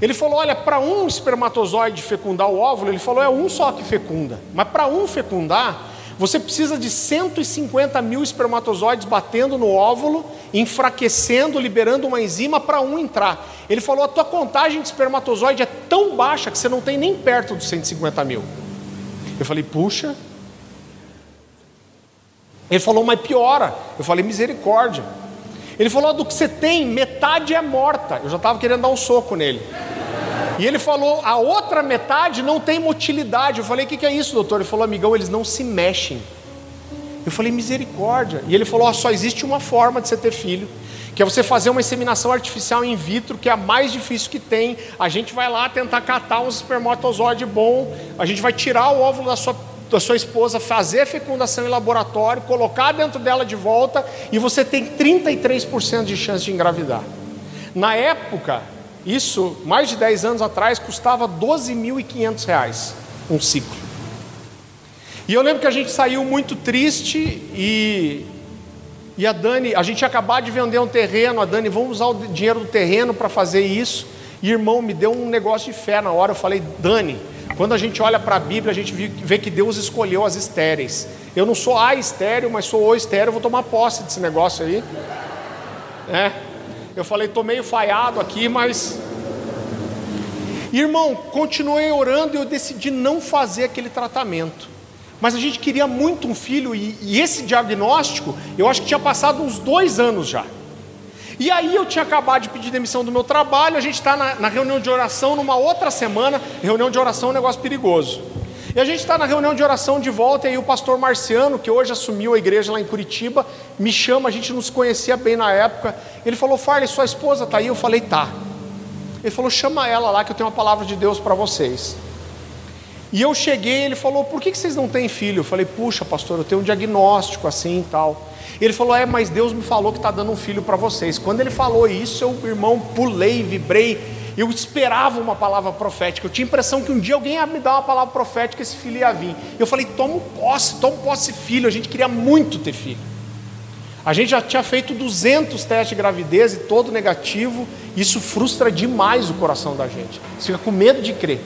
Ele falou: olha, para um espermatozoide fecundar o óvulo, ele falou: é um só que fecunda. Mas para um fecundar, você precisa de 150 mil espermatozoides batendo no óvulo, enfraquecendo, liberando uma enzima para um entrar. Ele falou: a tua contagem de espermatozoide é tão baixa que você não tem nem perto dos 150 mil. Eu falei: puxa. Ele falou: mas piora. Eu falei: misericórdia. Ele falou: do que você tem, metade é morta. Eu já estava querendo dar um soco nele. E ele falou: a outra metade não tem motilidade. Eu falei: o que, que é isso, doutor? Ele falou: amigão, eles não se mexem. Eu falei: misericórdia. E ele falou: oh, só existe uma forma de você ter filho, que é você fazer uma inseminação artificial in vitro, que é a mais difícil que tem. A gente vai lá tentar catar um espermatozoide bom, a gente vai tirar o óvulo da sua da sua esposa fazer fecundação em laboratório, colocar dentro dela de volta e você tem 33% de chance de engravidar. Na época, isso, mais de 10 anos atrás, custava 12.500 reais um ciclo. E eu lembro que a gente saiu muito triste e, e a Dani, a gente ia acabar de vender um terreno, a Dani, vamos usar o dinheiro do terreno para fazer isso. E irmão, me deu um negócio de fé na hora. Eu falei, Dani, quando a gente olha para a Bíblia, a gente vê que Deus escolheu as estéreis. Eu não sou a estéreo, mas sou o estéreo, vou tomar posse desse negócio aí. É. Eu falei, estou meio falhado aqui, mas. Irmão, continuei orando e eu decidi não fazer aquele tratamento. Mas a gente queria muito um filho, e, e esse diagnóstico, eu acho que tinha passado uns dois anos já. E aí eu tinha acabado de pedir demissão do meu trabalho, a gente está na, na, reunião de oração numa outra semana, reunião de oração é um negócio perigoso. E a gente está na reunião de oração de volta, e aí o pastor Marciano, que hoje assumiu a igreja lá em Curitiba, me chama, a gente não se conhecia bem na época. Ele falou, Farley, sua esposa está aí? Eu falei, tá. Ele falou, chama ela lá que eu tenho uma palavra de Deus para vocês. E eu cheguei, ele falou, por que vocês não têm filho? Eu falei, puxa, pastor, eu tenho um diagnóstico assim e tal. Ele falou: É, mas Deus me falou que está dando um filho para vocês. Quando ele falou isso, eu, irmão, pulei, vibrei. Eu esperava uma palavra profética. Eu tinha a impressão que um dia alguém ia me dar uma palavra profética, esse filho ia vir. Eu falei: Toma posse, toma posse, filho. A gente queria muito ter filho. A gente já tinha feito 200 testes de gravidez e todo negativo. Isso frustra demais o coração da gente. Você fica com medo de crer.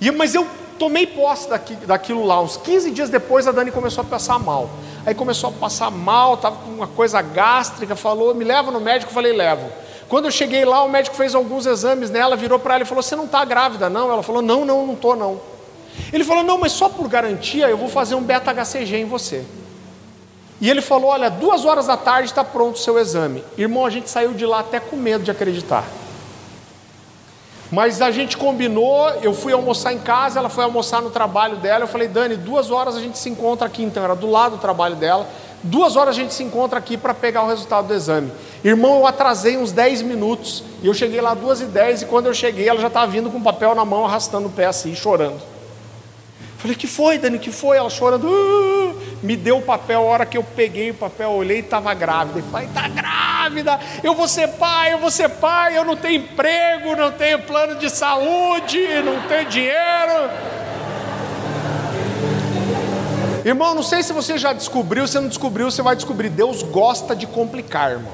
E, mas eu tomei posse daqui, daquilo lá. Uns 15 dias depois, a Dani começou a passar mal. Aí começou a passar mal, estava com uma coisa gástrica, falou, me leva no médico, falei, levo. Quando eu cheguei lá, o médico fez alguns exames nela, virou para ela e falou, você não está grávida não? Ela falou, não, não, não estou não. Ele falou, não, mas só por garantia eu vou fazer um beta-HCG em você. E ele falou, olha, duas horas da tarde está pronto o seu exame. Irmão, a gente saiu de lá até com medo de acreditar. Mas a gente combinou, eu fui almoçar em casa, ela foi almoçar no trabalho dela. Eu falei, Dani, duas horas a gente se encontra aqui, então era do lado do trabalho dela. Duas horas a gente se encontra aqui para pegar o resultado do exame. Irmão, eu atrasei uns 10 minutos. E eu cheguei lá duas e dez, e quando eu cheguei, ela já estava vindo com o papel na mão, arrastando o pé assim, chorando. Falei, que foi, Dani? Que foi? Ela chorando, uh, me deu o papel. A hora que eu peguei o papel, olhei e estava grávida. E falei, está grávida, eu vou ser pai, eu vou ser pai, eu não tenho emprego, não tenho plano de saúde, não tenho dinheiro. Irmão, não sei se você já descobriu, se não descobriu, você vai descobrir. Deus gosta de complicar, irmão.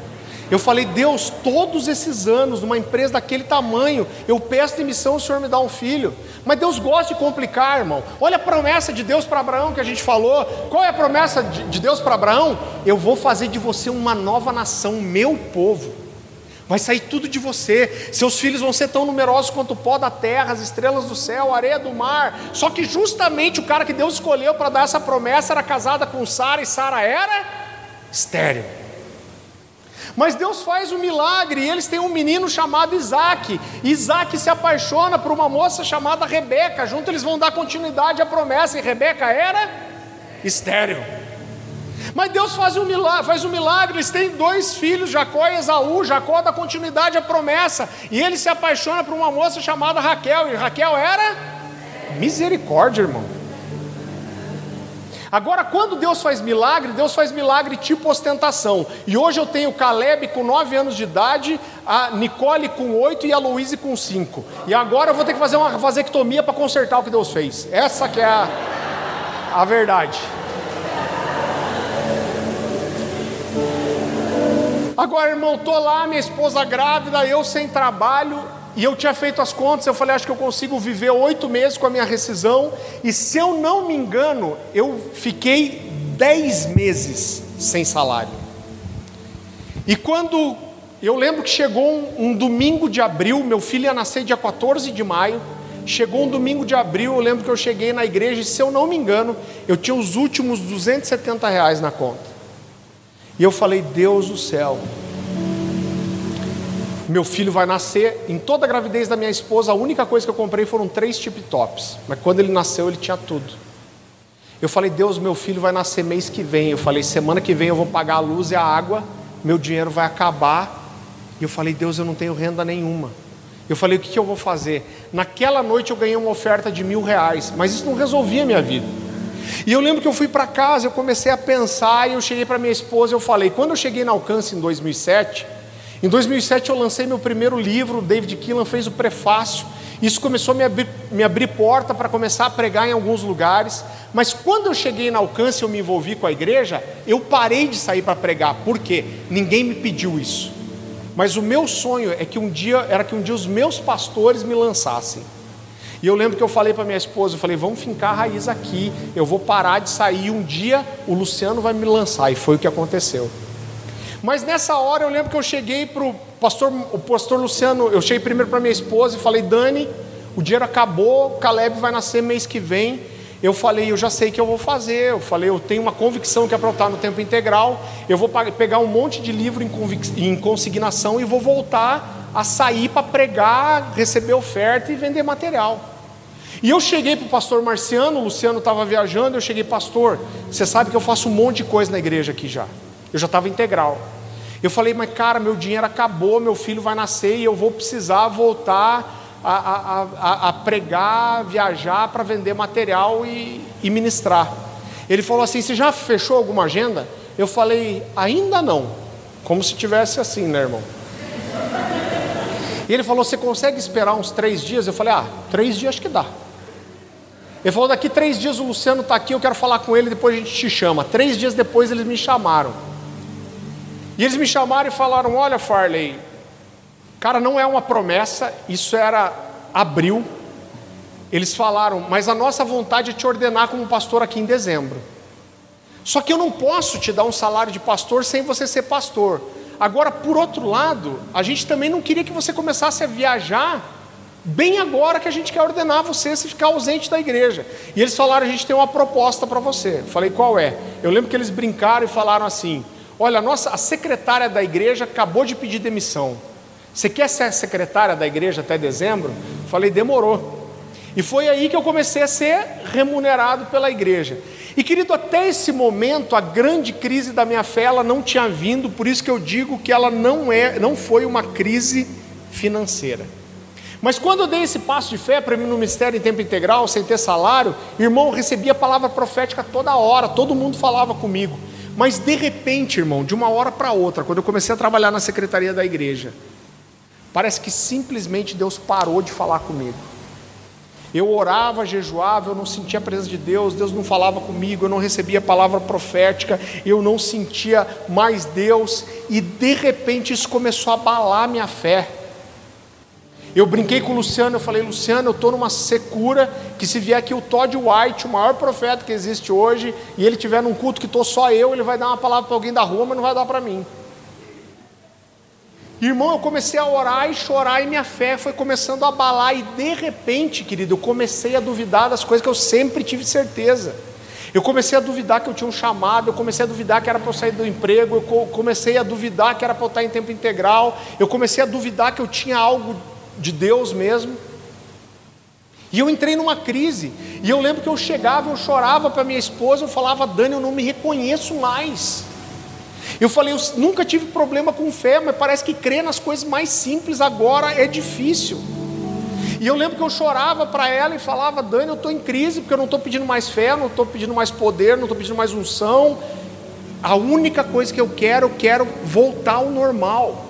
Eu falei, Deus, todos esses anos, numa empresa daquele tamanho, eu peço demissão, o Senhor me dá um filho. Mas Deus gosta de complicar, irmão. Olha a promessa de Deus para Abraão que a gente falou. Qual é a promessa de Deus para Abraão? Eu vou fazer de você uma nova nação, meu povo. Vai sair tudo de você. Seus filhos vão ser tão numerosos quanto o pó da terra, as estrelas do céu, a areia do mar. Só que justamente o cara que Deus escolheu para dar essa promessa era casada com Sara e Sara era estéreo. Mas Deus faz um milagre e eles têm um menino chamado Isaac. Isaac se apaixona por uma moça chamada Rebeca. Junto eles vão dar continuidade à promessa. E Rebeca era estéreo. Mas Deus faz um milagre, faz um milagre. Eles têm dois filhos, Jacó e Esaú. Jacó dá continuidade à promessa. E ele se apaixona por uma moça chamada Raquel. E Raquel era misericórdia, irmão. Agora, quando Deus faz milagre, Deus faz milagre tipo ostentação. E hoje eu tenho Caleb com 9 anos de idade, a Nicole com 8 e a Louise com 5. E agora eu vou ter que fazer uma vasectomia para consertar o que Deus fez. Essa que é a, a verdade. Agora, irmão, tô lá, minha esposa grávida, eu sem trabalho, e eu tinha feito as contas, eu falei, acho que eu consigo viver oito meses com a minha rescisão. E se eu não me engano, eu fiquei dez meses sem salário. E quando eu lembro que chegou um, um, domingo de abril, meu filho ia nascer dia 14 de maio. Chegou um domingo de abril, eu lembro que eu cheguei na igreja e, se eu não me engano, eu tinha os últimos 270 reais na conta. E eu falei, Deus do céu, meu filho vai nascer. Em toda a gravidez da minha esposa, a única coisa que eu comprei foram três tip tops. Mas quando ele nasceu, ele tinha tudo. Eu falei, Deus, meu filho vai nascer mês que vem. Eu falei, semana que vem eu vou pagar a luz e a água, meu dinheiro vai acabar. E eu falei, Deus, eu não tenho renda nenhuma. Eu falei: o que, que eu vou fazer? Naquela noite eu ganhei uma oferta de mil reais, mas isso não resolvia a minha vida. E eu lembro que eu fui para casa, eu comecei a pensar e eu cheguei para minha esposa, eu falei, quando eu cheguei na Alcance em 2007, em 2007 eu lancei meu primeiro livro, David Keelan fez o prefácio, isso começou a me abrir, me abrir porta para começar a pregar em alguns lugares, mas quando eu cheguei na Alcance eu me envolvi com a igreja, eu parei de sair para pregar, por quê? Ninguém me pediu isso. Mas o meu sonho é que um dia era que um dia os meus pastores me lançassem. E eu lembro que eu falei para minha esposa, eu falei, vamos fincar a raiz aqui, eu vou parar de sair, um dia o Luciano vai me lançar, e foi o que aconteceu. Mas nessa hora eu lembro que eu cheguei para o pastor, o pastor Luciano, eu cheguei primeiro para minha esposa e falei, Dani, o dinheiro acabou, Caleb vai nascer mês que vem. Eu falei, eu já sei o que eu vou fazer. Eu falei, eu tenho uma convicção que é para eu estar no tempo integral. Eu vou pegar um monte de livro em, em consignação e vou voltar a sair para pregar, receber oferta e vender material. E eu cheguei para o pastor Marciano, o Luciano estava viajando, eu cheguei, pastor, você sabe que eu faço um monte de coisa na igreja aqui já. Eu já estava integral. Eu falei, mas cara, meu dinheiro acabou, meu filho vai nascer e eu vou precisar voltar a, a, a, a pregar, viajar para vender material e, e ministrar. Ele falou assim: Você já fechou alguma agenda? Eu falei: Ainda não. Como se tivesse assim, né, irmão? E ele falou: Você consegue esperar uns três dias? Eu falei: Ah, três dias que dá. Ele falou: Daqui três dias o Luciano está aqui, eu quero falar com ele, depois a gente te chama. Três dias depois eles me chamaram. E eles me chamaram e falaram: Olha, Farley, cara, não é uma promessa, isso era abril. Eles falaram: Mas a nossa vontade é te ordenar como pastor aqui em dezembro. Só que eu não posso te dar um salário de pastor sem você ser pastor. Agora, por outro lado, a gente também não queria que você começasse a viajar bem agora que a gente quer ordenar você se ficar ausente da igreja. E eles falaram: a gente tem uma proposta para você. Eu falei: qual é? Eu lembro que eles brincaram e falaram assim: Olha, a nossa a secretária da igreja acabou de pedir demissão. Você quer ser secretária da igreja até dezembro? Falei, demorou. E foi aí que eu comecei a ser remunerado pela igreja. E querido, até esse momento a grande crise da minha fé ela não tinha vindo, por isso que eu digo que ela não é, não foi uma crise financeira. Mas quando eu dei esse passo de fé para mim no ministério em tempo integral, sem ter salário, irmão, eu recebia palavra profética toda hora, todo mundo falava comigo. Mas de repente, irmão, de uma hora para outra, quando eu comecei a trabalhar na secretaria da igreja, parece que simplesmente Deus parou de falar comigo. Eu orava, jejuava, eu não sentia a presença de Deus, Deus não falava comigo, eu não recebia palavra profética, eu não sentia mais Deus, e de repente isso começou a abalar minha fé. Eu brinquei com o Luciano, eu falei, Luciano, eu estou numa secura que se vier aqui o Todd White, o maior profeta que existe hoje, e ele tiver num culto que estou só eu, ele vai dar uma palavra para alguém da rua, mas não vai dar para mim. Irmão, eu comecei a orar e chorar e minha fé foi começando a abalar e de repente, querido, eu comecei a duvidar das coisas que eu sempre tive certeza. Eu comecei a duvidar que eu tinha um chamado, eu comecei a duvidar que era para eu sair do emprego, eu comecei a duvidar que era para eu estar em tempo integral, eu comecei a duvidar que eu tinha algo de Deus mesmo. E eu entrei numa crise. E eu lembro que eu chegava, eu chorava para minha esposa, eu falava, Dani, eu não me reconheço mais. Eu falei, eu nunca tive problema com fé, mas parece que crer nas coisas mais simples agora é difícil. E eu lembro que eu chorava para ela e falava, Dani, eu estou em crise, porque eu não estou pedindo mais fé, não estou pedindo mais poder, não estou pedindo mais unção. A única coisa que eu quero, eu quero voltar ao normal.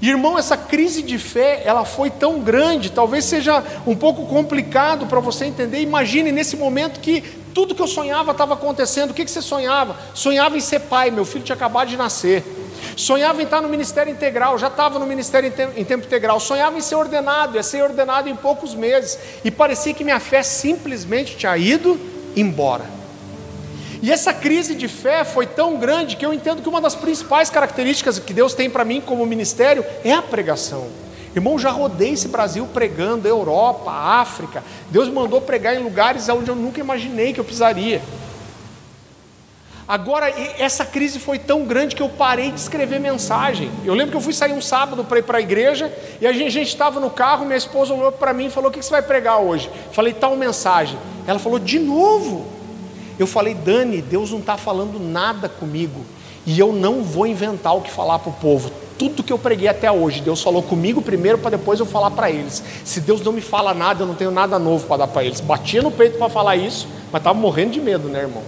Irmão, essa crise de fé, ela foi tão grande, talvez seja um pouco complicado para você entender. Imagine nesse momento que tudo que eu sonhava estava acontecendo. O que, que você sonhava? Sonhava em ser pai, meu filho tinha acabado de nascer. Sonhava em estar no ministério integral, já estava no ministério em tempo integral. Sonhava em ser ordenado, ia ser ordenado em poucos meses. E parecia que minha fé simplesmente tinha ido embora. E essa crise de fé foi tão grande que eu entendo que uma das principais características que Deus tem para mim como ministério é a pregação. Irmão, já rodei esse Brasil pregando, Europa, África. Deus mandou pregar em lugares onde eu nunca imaginei que eu pisaria. Agora, essa crise foi tão grande que eu parei de escrever mensagem. Eu lembro que eu fui sair um sábado para ir para a igreja e a gente estava no carro. Minha esposa olhou para mim e falou: O que você vai pregar hoje? Falei: Tal mensagem. Ela falou: De novo. Eu falei, Dani, Deus não está falando nada comigo. E eu não vou inventar o que falar para o povo. tudo que eu preguei até hoje, Deus falou comigo primeiro para depois eu falar para eles. Se Deus não me fala nada, eu não tenho nada novo para dar para eles. Batia no peito para falar isso, mas estava morrendo de medo, né, irmão?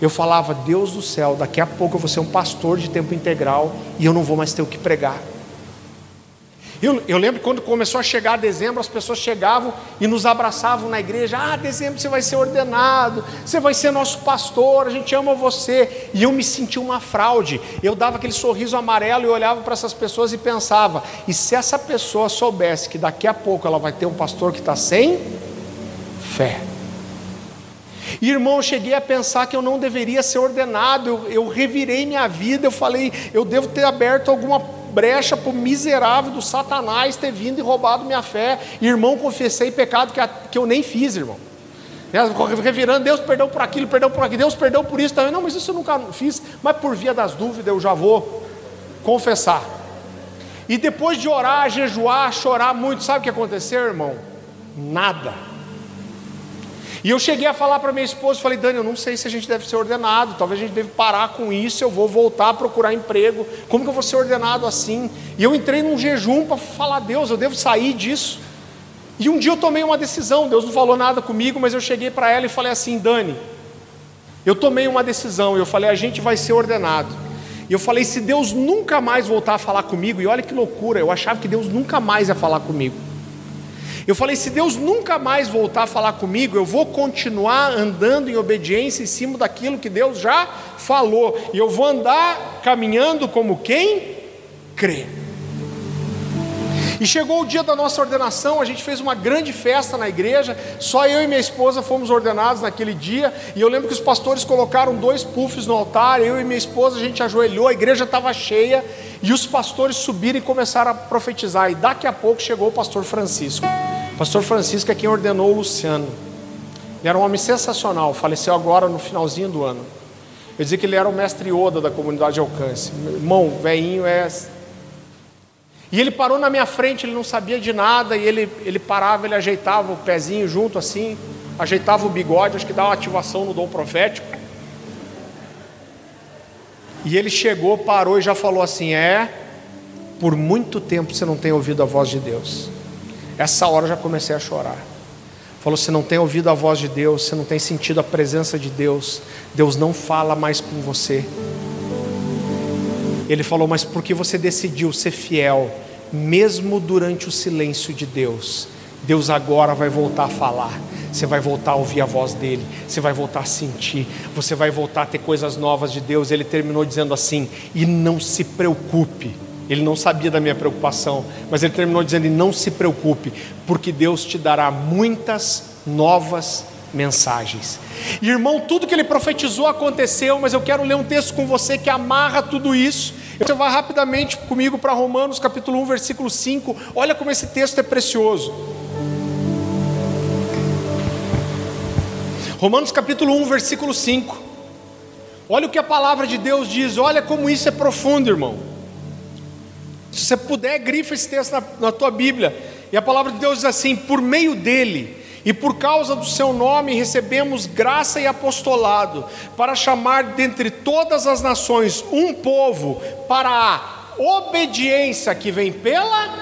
Eu falava, Deus do céu, daqui a pouco eu vou ser um pastor de tempo integral e eu não vou mais ter o que pregar. Eu, eu, lembro quando começou a chegar dezembro, as pessoas chegavam e nos abraçavam na igreja. Ah, dezembro você vai ser ordenado, você vai ser nosso pastor, a gente ama você. E eu me senti uma fraude. Eu dava aquele sorriso amarelo e olhava para essas pessoas e pensava: e se essa pessoa soubesse que daqui a pouco ela vai ter um pastor que está sem fé? E, irmão, eu cheguei a pensar que eu não deveria ser ordenado, eu, eu revirei minha vida, eu falei, eu devo ter aberto alguma brecha para o miserável do Satanás ter vindo e roubado minha fé. Irmão, confessei pecado que, que eu nem fiz, irmão. Revirando, Deus perdeu por aquilo, perdeu por aquilo, Deus perdeu por isso também. Não, mas isso eu nunca fiz, mas por via das dúvidas eu já vou confessar. E depois de orar, jejuar, chorar muito, sabe o que aconteceu, irmão? Nada. E eu cheguei a falar para minha esposa, falei, Dani, eu não sei se a gente deve ser ordenado, talvez a gente deve parar com isso, eu vou voltar a procurar emprego, como que eu vou ser ordenado assim? E eu entrei num jejum para falar, Deus, eu devo sair disso. E um dia eu tomei uma decisão, Deus não falou nada comigo, mas eu cheguei para ela e falei assim, Dani, eu tomei uma decisão, eu falei, a gente vai ser ordenado. E eu falei, se Deus nunca mais voltar a falar comigo, e olha que loucura, eu achava que Deus nunca mais ia falar comigo. Eu falei: se Deus nunca mais voltar a falar comigo, eu vou continuar andando em obediência em cima daquilo que Deus já falou, e eu vou andar caminhando como quem crê. E chegou o dia da nossa ordenação, a gente fez uma grande festa na igreja, só eu e minha esposa fomos ordenados naquele dia, e eu lembro que os pastores colocaram dois puffs no altar, eu e minha esposa a gente ajoelhou, a igreja estava cheia, e os pastores subiram e começaram a profetizar, e daqui a pouco chegou o pastor Francisco. Pastor Francisco é quem ordenou o Luciano. Ele era um homem sensacional, faleceu agora no finalzinho do ano. Eu dizia que ele era o mestre Oda da comunidade de alcance. Irmão, velhinho é e ele parou na minha frente, ele não sabia de nada, e ele, ele parava, ele ajeitava o pezinho junto assim, ajeitava o bigode, acho que dá uma ativação no dom profético. E ele chegou, parou e já falou assim: É, por muito tempo você não tem ouvido a voz de Deus. Essa hora eu já comecei a chorar. Falou: Você não tem ouvido a voz de Deus, você não tem sentido a presença de Deus, Deus não fala mais com você. Ele falou: Mas por que você decidiu ser fiel, mesmo durante o silêncio de Deus? Deus agora vai voltar a falar. Você vai voltar a ouvir a voz dele, você vai voltar a sentir, você vai voltar a ter coisas novas de Deus. Ele terminou dizendo assim: e não se preocupe. Ele não sabia da minha preocupação, mas ele terminou dizendo: não se preocupe, porque Deus te dará muitas novas mensagens. E, irmão, tudo que ele profetizou aconteceu, mas eu quero ler um texto com você que amarra tudo isso. Você vai rapidamente comigo para Romanos capítulo 1, versículo 5. Olha como esse texto é precioso. Romanos capítulo 1, versículo 5. Olha o que a palavra de Deus diz, olha como isso é profundo, irmão. Se você puder, grifa esse texto na, na tua Bíblia. E a palavra de Deus diz assim: por meio dele e por causa do seu nome recebemos graça e apostolado, para chamar dentre todas as nações um povo para a obediência que vem pela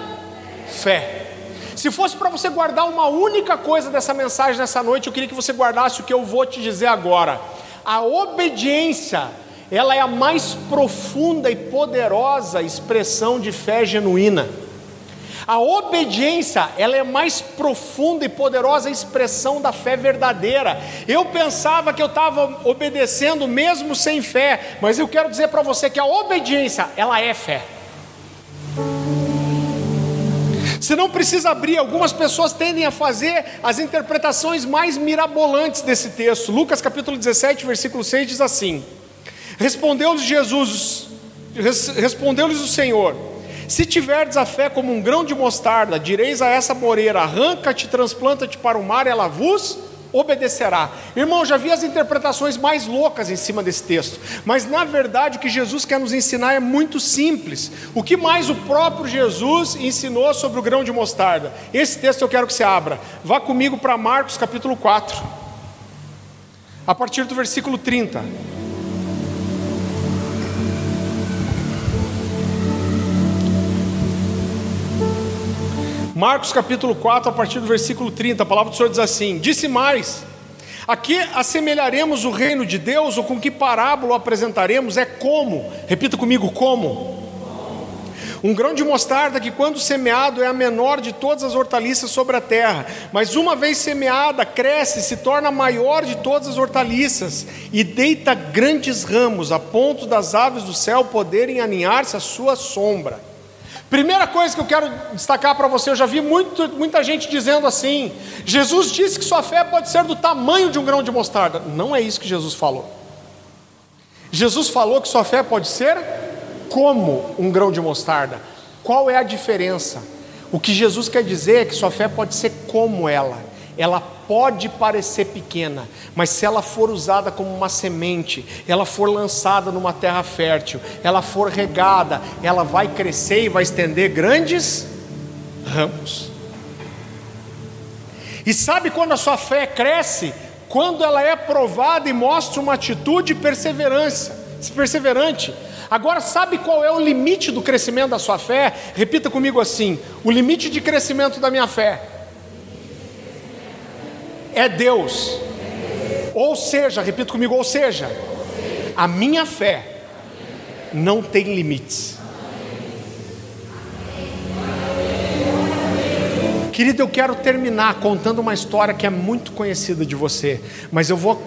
fé. Se fosse para você guardar uma única coisa dessa mensagem nessa noite, eu queria que você guardasse o que eu vou te dizer agora. A obediência, ela é a mais profunda e poderosa expressão de fé genuína. A obediência, ela é mais profunda e poderosa expressão da fé verdadeira. Eu pensava que eu estava obedecendo mesmo sem fé, mas eu quero dizer para você que a obediência, ela é fé. Você não precisa abrir, algumas pessoas tendem a fazer as interpretações mais mirabolantes desse texto. Lucas capítulo 17, versículo 6 diz assim: Respondeu-lhes Jesus, respondeu-lhes o Senhor: se tiverdes a fé como um grão de mostarda, direis a essa moreira: arranca-te, transplanta-te para o mar, ela vos obedecerá. Irmão, já vi as interpretações mais loucas em cima desse texto, mas na verdade o que Jesus quer nos ensinar é muito simples. O que mais o próprio Jesus ensinou sobre o grão de mostarda? Esse texto eu quero que você abra. Vá comigo para Marcos capítulo 4, a partir do versículo 30. Marcos capítulo 4, a partir do versículo 30, a palavra do Senhor diz assim: Disse mais: A que assemelharemos o reino de Deus, ou com que parábola apresentaremos? É como, repita comigo, como? Um grão de mostarda que, quando semeado, é a menor de todas as hortaliças sobre a terra, mas uma vez semeada, cresce, se torna a maior de todas as hortaliças e deita grandes ramos, a ponto das aves do céu poderem aninhar-se à sua sombra. Primeira coisa que eu quero destacar para você, eu já vi muito, muita gente dizendo assim: Jesus disse que sua fé pode ser do tamanho de um grão de mostarda. Não é isso que Jesus falou. Jesus falou que sua fé pode ser como um grão de mostarda. Qual é a diferença? O que Jesus quer dizer é que sua fé pode ser como ela. Ela pode parecer pequena, mas se ela for usada como uma semente, ela for lançada numa terra fértil, ela for regada, ela vai crescer e vai estender grandes ramos. E sabe quando a sua fé cresce? Quando ela é provada e mostra uma atitude perseverança, perseverante. Agora, sabe qual é o limite do crescimento da sua fé? Repita comigo assim: o limite de crescimento da minha fé é Deus. Ou seja, repita comigo, ou seja, a minha fé não tem limites. Querido, eu quero terminar contando uma história que é muito conhecida de você, mas eu vou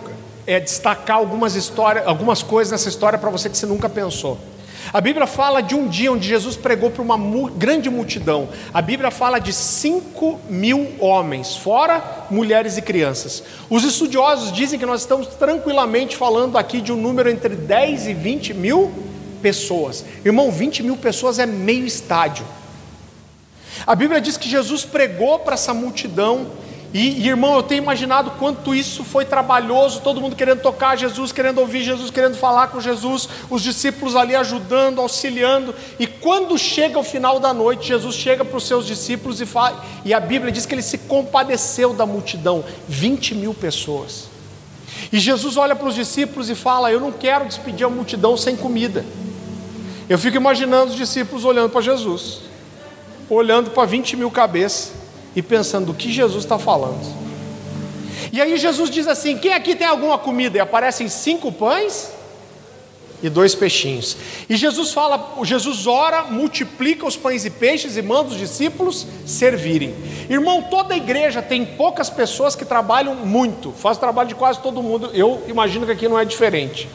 é, destacar algumas histórias, algumas coisas nessa história para você que você nunca pensou. A Bíblia fala de um dia onde Jesus pregou para uma mu grande multidão. A Bíblia fala de 5 mil homens, fora mulheres e crianças. Os estudiosos dizem que nós estamos tranquilamente falando aqui de um número entre 10 e 20 mil pessoas. Irmão, 20 mil pessoas é meio estádio. A Bíblia diz que Jesus pregou para essa multidão e, e, irmão, eu tenho imaginado quanto isso foi trabalhoso, todo mundo querendo tocar Jesus, querendo ouvir Jesus, querendo falar com Jesus, os discípulos ali ajudando, auxiliando. E quando chega o final da noite, Jesus chega para os seus discípulos e fala, e a Bíblia diz que ele se compadeceu da multidão 20 mil pessoas. E Jesus olha para os discípulos e fala: Eu não quero despedir a multidão sem comida. Eu fico imaginando os discípulos olhando para Jesus, olhando para 20 mil cabeças e pensando o que Jesus está falando. E aí Jesus diz assim: quem aqui tem alguma comida? E aparecem cinco pães e dois peixinhos. E Jesus fala, Jesus ora, multiplica os pães e peixes e manda os discípulos servirem. Irmão, toda a igreja tem poucas pessoas que trabalham muito, faz trabalho de quase todo mundo. Eu imagino que aqui não é diferente.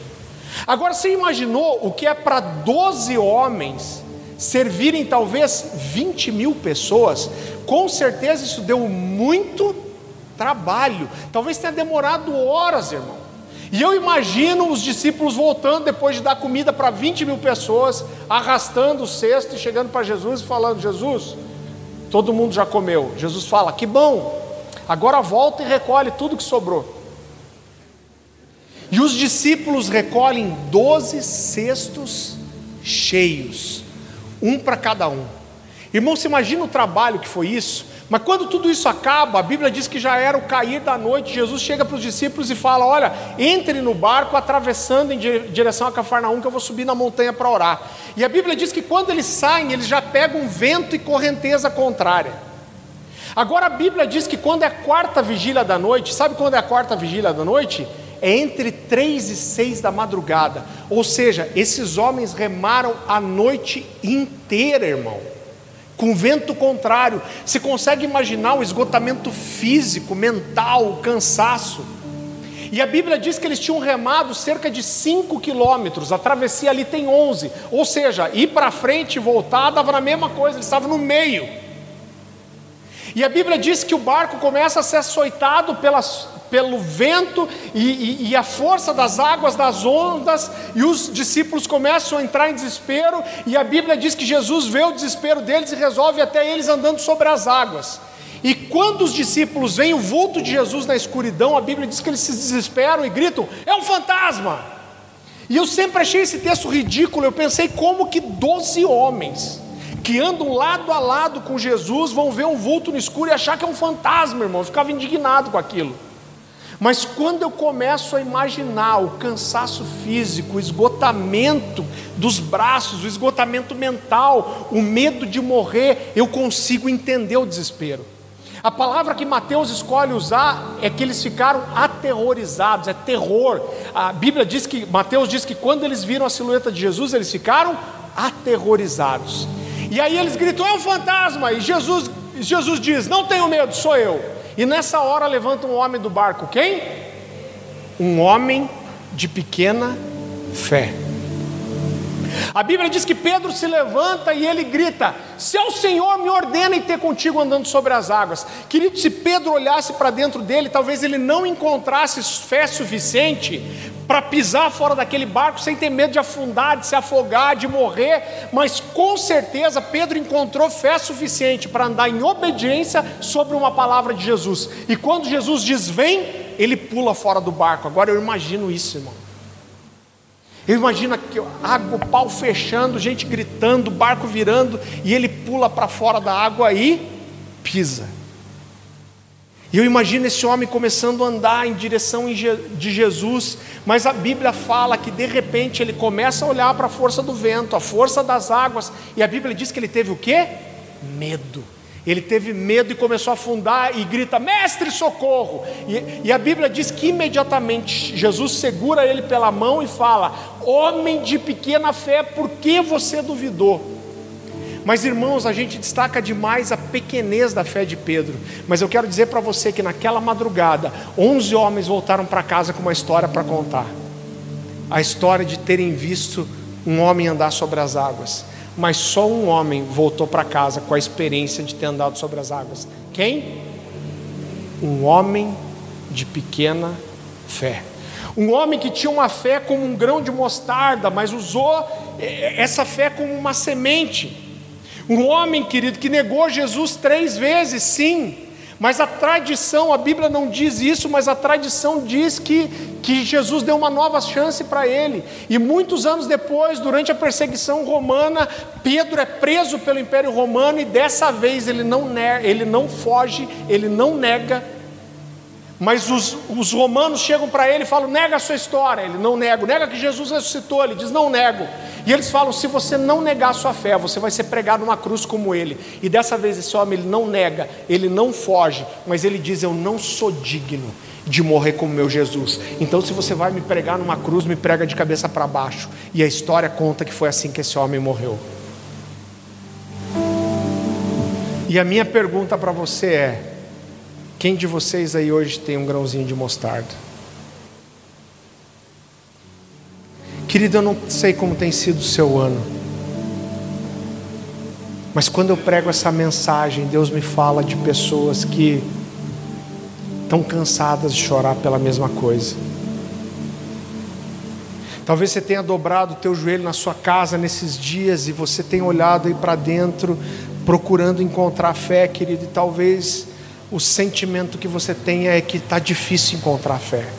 Agora, você imaginou o que é para 12 homens servirem talvez 20 mil pessoas? Com certeza isso deu muito trabalho. Talvez tenha demorado horas, irmão. E eu imagino os discípulos voltando depois de dar comida para 20 mil pessoas, arrastando o cesto e chegando para Jesus e falando: Jesus, todo mundo já comeu. Jesus fala: Que bom, agora volta e recolhe tudo que sobrou. E os discípulos recolhem 12 cestos cheios, um para cada um. Irmão, você imagina o trabalho que foi isso? Mas quando tudo isso acaba, a Bíblia diz que já era o cair da noite. Jesus chega para os discípulos e fala: Olha, entre no barco atravessando em direção a Cafarnaum, que eu vou subir na montanha para orar. E a Bíblia diz que quando eles saem, eles já pegam vento e correnteza contrária. Agora a Bíblia diz que quando é a quarta vigília da noite, sabe quando é a quarta vigília da noite? É entre três e seis da madrugada. Ou seja, esses homens remaram a noite inteira, irmão com vento contrário. Você consegue imaginar o esgotamento físico, mental, o cansaço. E a Bíblia diz que eles tinham remado cerca de 5 quilômetros, a travessia ali tem 11, ou seja, ir para frente e voltar dava na mesma coisa, eles estavam no meio. E a Bíblia diz que o barco começa a ser açoitado pelas, pelo vento e, e, e, a força das águas, das ondas, e os discípulos começam a entrar em desespero, e a Bíblia diz que Jesus vê o desespero deles e resolve até eles andando sobre as águas. E quando os discípulos veem o vulto de Jesus na escuridão, a Bíblia diz que eles se desesperam e gritam: É um fantasma! E eu sempre achei esse texto ridículo, eu pensei como que doze homens que andam lado a lado com Jesus vão ver um vulto no escuro e achar que é um fantasma, irmão. Eu ficava indignado com aquilo. Mas quando eu começo a imaginar o cansaço físico, o esgotamento dos braços, o esgotamento mental, o medo de morrer, eu consigo entender o desespero. A palavra que Mateus escolhe usar é que eles ficaram aterrorizados, é terror. A Bíblia diz que, Mateus diz que quando eles viram a silhueta de Jesus, eles ficaram aterrorizados. E aí eles gritam: é um fantasma! E Jesus, Jesus diz: não tenho medo, sou eu. E nessa hora levanta um homem do barco, quem? Um homem de pequena fé. A Bíblia diz que Pedro se levanta e ele grita: Se o Senhor me ordena e ter contigo andando sobre as águas. Querido, se Pedro olhasse para dentro dele, talvez ele não encontrasse fé suficiente para pisar fora daquele barco sem ter medo de afundar, de se afogar, de morrer, mas com certeza Pedro encontrou fé suficiente para andar em obediência sobre uma palavra de Jesus. E quando Jesus diz vem, ele pula fora do barco. Agora eu imagino isso, irmão. Eu imagino que água, pau fechando, gente gritando, barco virando, e ele pula para fora da água e pisa. E eu imagino esse homem começando a andar em direção de Jesus, mas a Bíblia fala que de repente ele começa a olhar para a força do vento, a força das águas, e a Bíblia diz que ele teve o quê? Medo. Ele teve medo e começou a afundar e grita: Mestre, socorro! E, e, a Bíblia diz que imediatamente Jesus segura ele pela mão e fala: Homem de pequena fé, por que você duvidou? Mas irmãos, a gente destaca demais a pequenez da fé de Pedro. Mas eu quero dizer para você que naquela madrugada, 11 homens voltaram para casa com uma história para contar. A história de terem visto um homem andar sobre as águas mas só um homem voltou para casa com a experiência de ter andado sobre as águas. Quem? Um homem de pequena fé. Um homem que tinha uma fé como um grão de mostarda, mas usou eh, essa fé como uma semente. Um homem, querido, que negou Jesus três vezes, sim, mas a tradição, a Bíblia não diz isso, mas a tradição diz que, que Jesus deu uma nova chance para ele. E muitos anos depois, durante a perseguição romana, Pedro é preso pelo Império Romano e dessa vez ele não, ele não foge, ele não nega mas os, os romanos chegam para ele e falam: nega a sua história. Ele não nega, nega que Jesus ressuscitou. Ele diz: não nego. E eles falam: se você não negar a sua fé, você vai ser pregado numa cruz como ele. E dessa vez esse homem ele não nega, ele não foge, mas ele diz: eu não sou digno de morrer como meu Jesus. Então, se você vai me pregar numa cruz, me prega de cabeça para baixo. E a história conta que foi assim que esse homem morreu. E a minha pergunta para você é: quem de vocês aí hoje tem um grãozinho de mostarda? Querido, eu não sei como tem sido o seu ano, mas quando eu prego essa mensagem, Deus me fala de pessoas que estão cansadas de chorar pela mesma coisa. Talvez você tenha dobrado o teu joelho na sua casa nesses dias e você tenha olhado aí para dentro procurando encontrar fé, querido, e talvez o sentimento que você tem é que está difícil encontrar fé.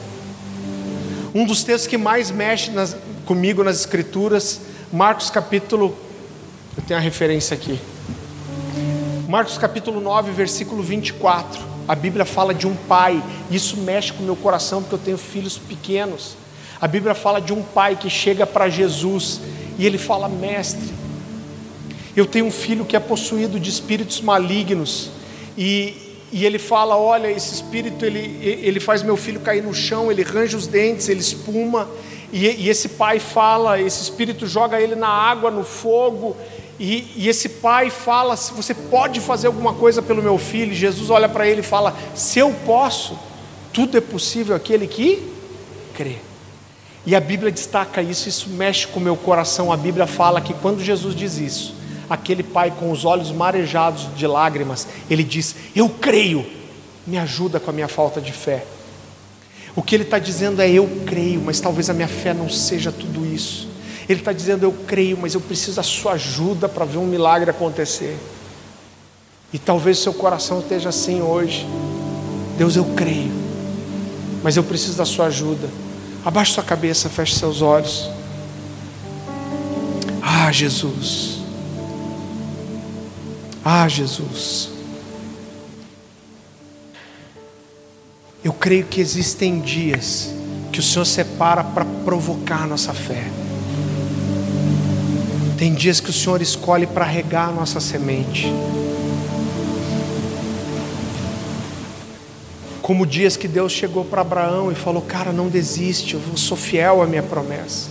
Um dos textos que mais mexe nas, comigo nas Escrituras, Marcos capítulo, eu tenho a referência aqui. Marcos capítulo 9, versículo 24. A Bíblia fala de um pai, isso mexe com o meu coração porque eu tenho filhos pequenos. A Bíblia fala de um pai que chega para Jesus e ele fala: Mestre, eu tenho um filho que é possuído de espíritos malignos e e ele fala: Olha, esse espírito ele, ele faz meu filho cair no chão, ele range os dentes, ele espuma. E, e esse pai fala: Esse espírito joga ele na água, no fogo. E, e esse pai fala: Se você pode fazer alguma coisa pelo meu filho, Jesus olha para ele e fala: Se eu posso, tudo é possível aquele que crê. E a Bíblia destaca isso, isso mexe com o meu coração. A Bíblia fala que quando Jesus diz isso, aquele pai com os olhos marejados de lágrimas, ele diz: Eu creio, me ajuda com a minha falta de fé. O que ele está dizendo é: Eu creio, mas talvez a minha fé não seja tudo isso. Ele está dizendo: Eu creio, mas eu preciso da sua ajuda para ver um milagre acontecer. E talvez seu coração esteja assim hoje. Deus, eu creio, mas eu preciso da sua ajuda. Abaixe sua cabeça, feche seus olhos. Ah, Jesus. Ah, Jesus. Eu creio que existem dias que o Senhor separa para provocar a nossa fé. Tem dias que o Senhor escolhe para regar a nossa semente. Como dias que Deus chegou para Abraão e falou: Cara, não desiste, eu sou fiel à minha promessa.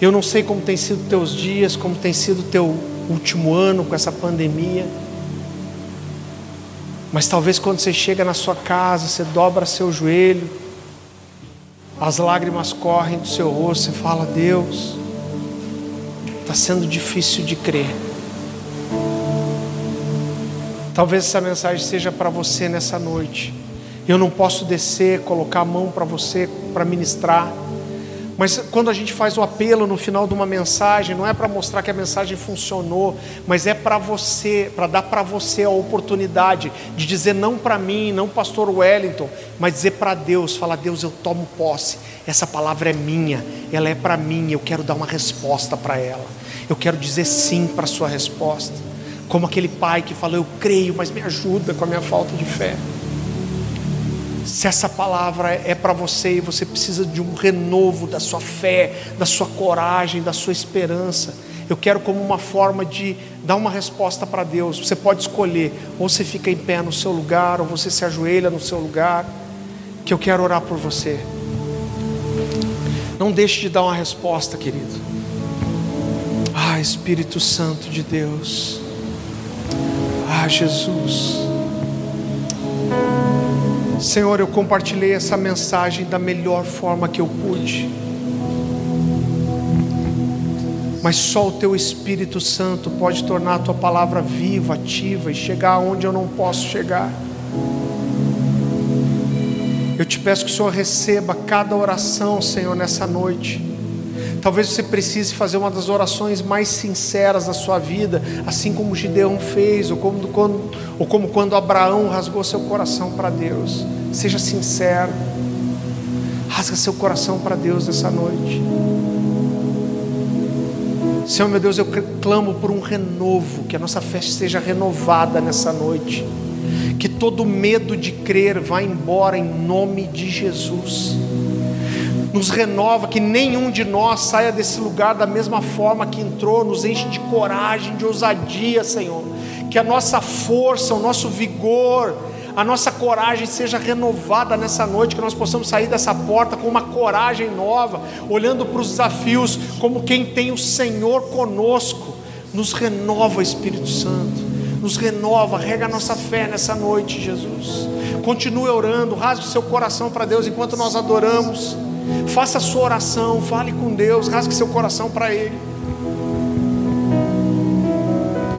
Eu não sei como tem sido teus dias, como tem sido teu último ano com essa pandemia. Mas talvez quando você chega na sua casa, você dobra seu joelho, as lágrimas correm do seu rosto, você fala: Deus, está sendo difícil de crer. Talvez essa mensagem seja para você nessa noite. Eu não posso descer, colocar a mão para você para ministrar. Mas quando a gente faz o apelo no final de uma mensagem, não é para mostrar que a mensagem funcionou, mas é para você, para dar para você a oportunidade de dizer não para mim, não pastor Wellington, mas dizer para Deus, falar Deus, eu tomo posse. Essa palavra é minha, ela é para mim, eu quero dar uma resposta para ela. Eu quero dizer sim para sua resposta. Como aquele pai que falou, eu creio, mas me ajuda com a minha falta de fé. Se essa palavra é para você e você precisa de um renovo da sua fé, da sua coragem, da sua esperança, eu quero como uma forma de dar uma resposta para Deus. Você pode escolher, ou você fica em pé no seu lugar, ou você se ajoelha no seu lugar, que eu quero orar por você. Não deixe de dar uma resposta, querido. Ah, Espírito Santo de Deus. Ah, Jesus. Senhor, eu compartilhei essa mensagem da melhor forma que eu pude. Mas só o teu Espírito Santo pode tornar a tua palavra viva, ativa e chegar onde eu não posso chegar. Eu te peço que o Senhor receba cada oração, Senhor, nessa noite. Talvez você precise fazer uma das orações mais sinceras da sua vida, assim como Gideão fez, ou como quando, ou como quando Abraão rasgou seu coração para Deus. Seja sincero, rasga seu coração para Deus nessa noite. Senhor meu Deus, eu clamo por um renovo, que a nossa fé seja renovada nessa noite, que todo medo de crer vá embora em nome de Jesus nos renova, que nenhum de nós saia desse lugar da mesma forma que entrou, nos enche de coragem, de ousadia, Senhor. Que a nossa força, o nosso vigor, a nossa coragem seja renovada nessa noite, que nós possamos sair dessa porta com uma coragem nova, olhando para os desafios como quem tem o Senhor conosco. Nos renova, Espírito Santo, nos renova, rega a nossa fé nessa noite, Jesus. Continue orando, rasgue seu coração para Deus enquanto nós adoramos. Faça a sua oração, fale com Deus, rasgue seu coração para Ele.